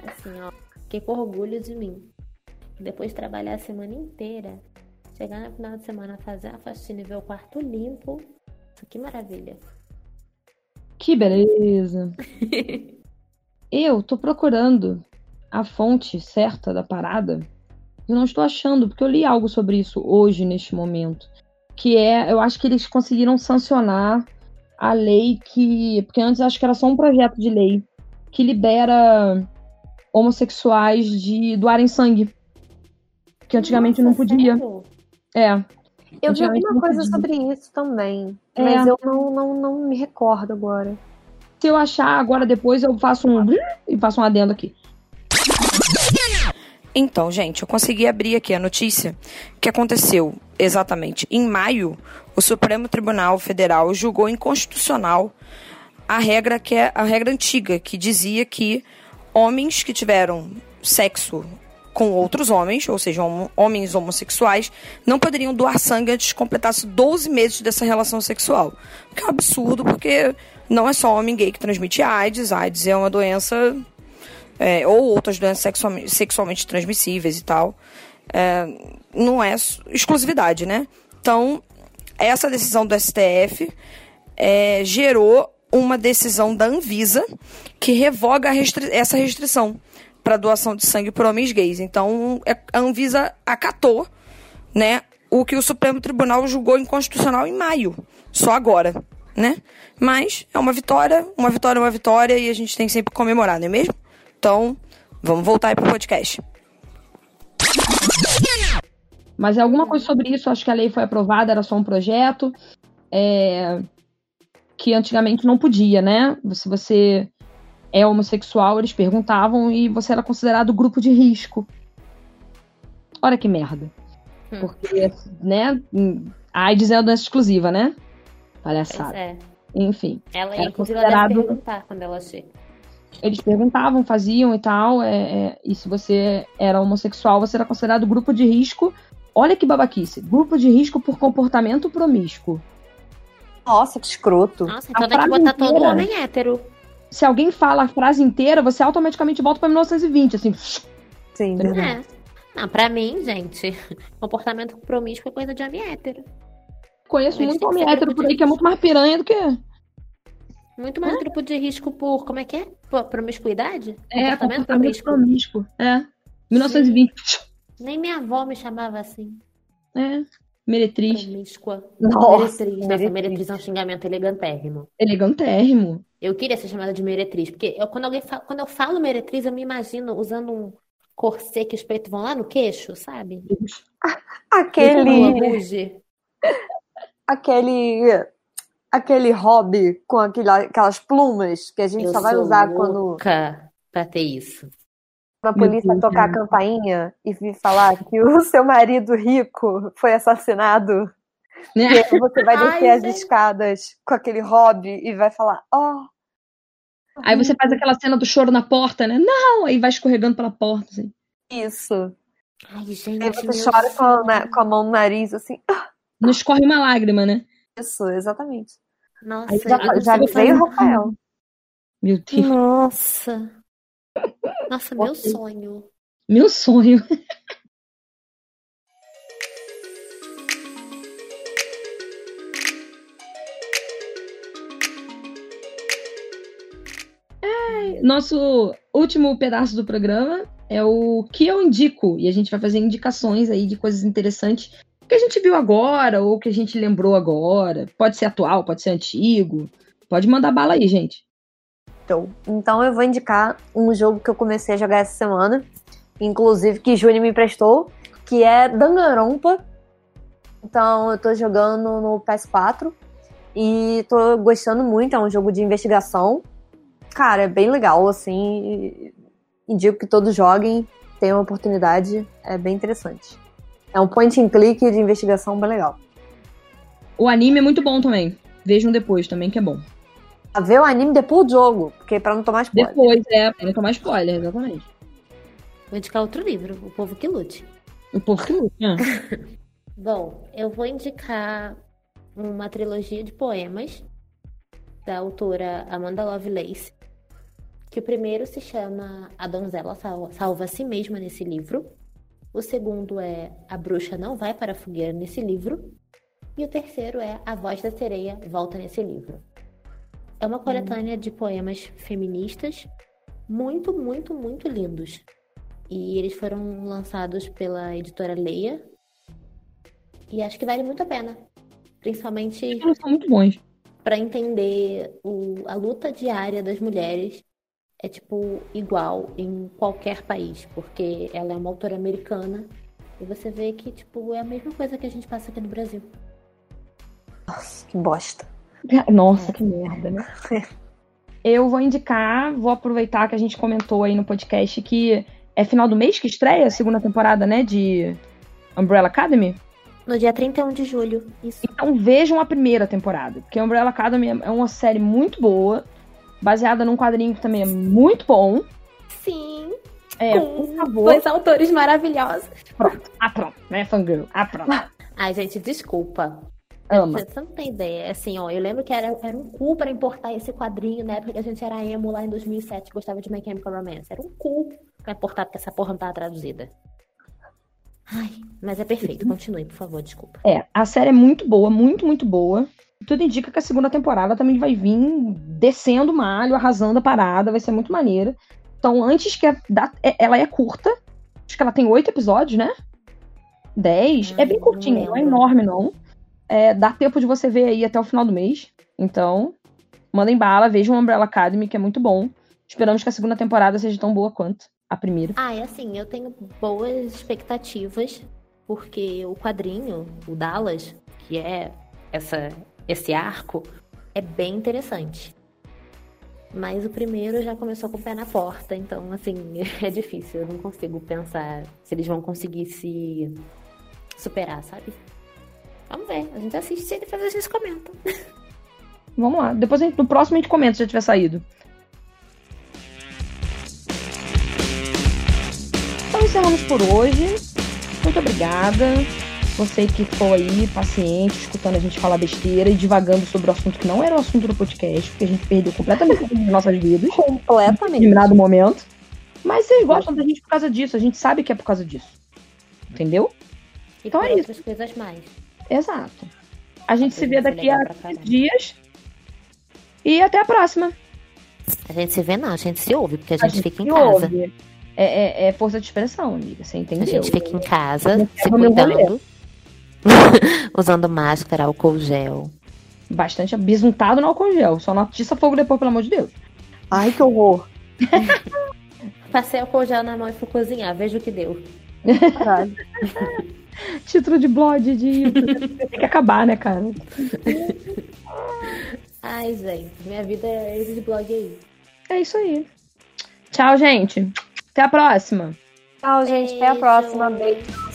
assim, ó, fiquei com orgulho de mim. Depois de trabalhar a semana inteira, chegar no final de semana, fazer a faxina e ver o quarto limpo. Que maravilha. Que beleza. Eu tô procurando a fonte certa da parada. Eu não estou achando, porque eu li algo sobre isso hoje, neste momento. Que é, eu acho que eles conseguiram sancionar a lei que. Porque antes acho que era só um projeto de lei que libera homossexuais de doarem sangue. Que antigamente não Nossa, podia. sério? É. Eu vi alguma não coisa podia. sobre isso também. É. Mas eu não, não, não me recordo agora. Se eu achar agora depois, eu faço um. e faço um adendo aqui. Então, gente, eu consegui abrir aqui a notícia que aconteceu exatamente em maio. O Supremo Tribunal Federal julgou inconstitucional a regra que é a regra antiga que dizia que homens que tiveram sexo com outros homens, ou seja, homo- homens homossexuais, não poderiam doar sangue antes que completasse 12 meses dessa relação sexual. O que é um absurdo, porque não é só homem gay que transmite AIDS. AIDS é uma doença é, ou outras doenças sexualmente, sexualmente transmissíveis e tal. É, não é exclusividade, né? Então, essa decisão do STF é, gerou uma decisão da Anvisa que revoga restri- essa restrição para doação de sangue por homens gays. Então, é- a Anvisa acatou né, o que o Supremo Tribunal julgou inconstitucional em maio, só agora, né? Mas é uma vitória, uma vitória uma vitória e a gente tem que sempre comemorar, não é mesmo? Então, vamos voltar aí pro podcast. Mas é alguma coisa sobre isso, acho que a lei foi aprovada, era só um projeto. é, que antigamente não podia, né? Se você é homossexual, eles perguntavam e você era considerado grupo de risco. Olha que merda. Hum. Porque, né? A AIDS é a doença exclusiva, né? Pois Palhaçada. é. Enfim. Ela, Era inclusive, ela deve considerado- perguntar quando ela chega. Eles perguntavam, faziam e tal. é, é, e se você era homossexual, você era considerado grupo de risco. Olha que babaquice. Grupo de risco por comportamento promíscuo. Nossa, que escroto. Nossa, então tem que botar todo homem hétero. Se alguém fala a frase inteira, você automaticamente volta pra 1920, assim. Sim, verdade. É. Não, pra mim, gente, comportamento promíscuo é coisa de homem hétero. Conheço muito homem hétero por aí que é muito mais piranha do que. Muito mais grupo de risco por. Como é que é? Por promiscuidade? É, comportamento comportamento promíscuo. promíscuo. É. 1920. Nem minha avó me chamava assim. É. Meretriz. Promíscua. Nossa, meretriz. Nossa, meretriz. meretriz é um xingamento elegantérrimo. Elegantérrimo. Eu queria ser chamada de meretriz, porque eu, quando, alguém fa- quando eu falo meretriz, eu me imagino usando um corset que os peitos vão lá no queixo, sabe? Aquele, aquele, aquele hobby com aquela- aquelas plumas que a gente Eu só vai usar quando louca pra ter isso. A polícia Deus, tocar a cara. campainha e vir falar que o seu marido rico foi assassinado. Né? E aí você vai Ai, descer as gente. escadas com aquele hobby e vai falar, ó, Aí você faz aquela cena do choro na porta, né? Não! Aí vai escorregando pela porta, assim. isso. Ai, gente, Aí você chora com a, com a mão no nariz, assim, "Ah, Não escorre uma lágrima, né? isso, exatamente. Nossa, Aí Já, já avisei o Rafael. Meu Deus. Nossa. Nossa, meu sonho. Meu sonho. Ai, Nosso último pedaço do programa é o que eu indico. E a gente vai fazer indicações aí de coisas interessantes que a gente viu agora ou que a gente lembrou agora. Pode ser atual, pode ser antigo. Pode mandar bala aí, gente. Então, então eu vou indicar um jogo que eu comecei a jogar essa semana, inclusive que Júnior me emprestou, que é Danganronpa. Então eu tô jogando no PS4 e tô gostando muito, é um jogo de investigação. Cara, é bem legal, assim. Indico que todos joguem, tenham oportunidade, é bem interessante. É um point and click de investigação bem legal. O anime é muito bom também. Vejam depois também, que é bom. Ver o anime depois do jogo, porque pra não tomar spoiler. Depois, é, pra não tomar spoiler, exatamente. Vou indicar outro livro, O Povo que Lute. O povo que luta. né? Bom, eu vou indicar uma trilogia de poemas da autora Amanda Lovelace, que o primeiro se chama A Donzela Salva, Salva a Si Mesma nesse livro, o segundo é A Bruxa Não Vai para a Fogueira nesse livro, e o terceiro é A Voz da Sereia Volta nesse livro. É uma coletânea de poemas feministas muito, muito, muito lindos. E eles foram lançados pela editora Leia. E acho que vale muito a pena. Principalmente Eles são muito bons. para entender o- a luta diária das mulheres. É tipo igual em qualquer país, porque ela é uma autora americana e você vê que tipo é a mesma coisa que a gente passa aqui no Brasil. Nossa, que bosta. Nossa, que merda, né? Eu vou indicar, vou aproveitar que a gente comentou aí no podcast que é final do mês que estreia a segunda temporada, né, de Umbrella Academy. No dia 31 de julho. Isso. Então vejam a primeira temporada, porque Umbrella Academy é uma série muito boa, baseada num quadrinho que também é muito bom. Sim. É, com por favor. dois autores maravilhosos. Pronto. Ah, pronto, né, fangirl? Ah, pronto. Ai, gente, desculpa. Ama. Você não tem ideia. Assim, ó, eu lembro que era, era um cu pra importar esse quadrinho na época que a gente era emo lá em 2007, gostava de My Chemical Romance. Era um cu pra importar porque essa porra não tava traduzida. Ai, mas é perfeito. Continue, por favor, desculpa. É, a série é muito boa, muito, muito boa. Tudo indica que a segunda temporada também vai vir descendo o malho, arrasando a parada, vai ser muito maneira. Então, antes que a, é- ela é curta, acho que ela tem oito episódios, né? Dez. é Ai, bem não curtinho, não é enorme, não. É, dá tempo de você ver aí até o final do mês. Então, mandem bala, vejam o Umbrella Academy, que é muito bom. Esperamos que a segunda temporada seja tão boa quanto a primeira. Ah, é assim, eu tenho boas expectativas, porque o quadrinho, o Dallas, que é essa, esse arco, é bem interessante. Mas o primeiro já começou com o pé na porta, então, assim, é difícil. Eu não consigo pensar se eles vão conseguir se superar, sabe? Vamos ver. A gente assiste ele fazer, a gente comenta. Vamos lá. Depois a gente- no próximo a gente comenta se já tiver saído. Então encerramos por hoje. Muito obrigada. Você que ficou aí, paciente, escutando a gente falar besteira e divagando sobre o assunto que não era o assunto do podcast, porque a gente perdeu completamente o nossas vidas. Em Completamente. determinado momento. Mas vocês gostam da gente por causa disso. A gente sabe que é por causa disso. Entendeu? E Então é isso. coisas mais. Exato. A gente se vê é daqui a legal pra 15 caramba. dias. E até a próxima. A gente se vê não, a gente se ouve, porque a gente, fica em casa. ouve. É, é- é força de expressão, amiga. Você A entendeu? gente fica em casa, se cuidando. usando máscara, álcool gel. Bastante abisuntado no álcool gel. Só não atiça fogo depois, pelo amor de Deus. Ai, que horror. Passei álcool gel na mão e fui cozinhar, veja o que deu. Caralho. Título de blog de. Tem que acabar, né, cara? Ai, gente, minha vida é esse de blog aí. É isso aí. Tchau, gente. Até a próxima. Tchau, gente. Até a próxima. Beijo.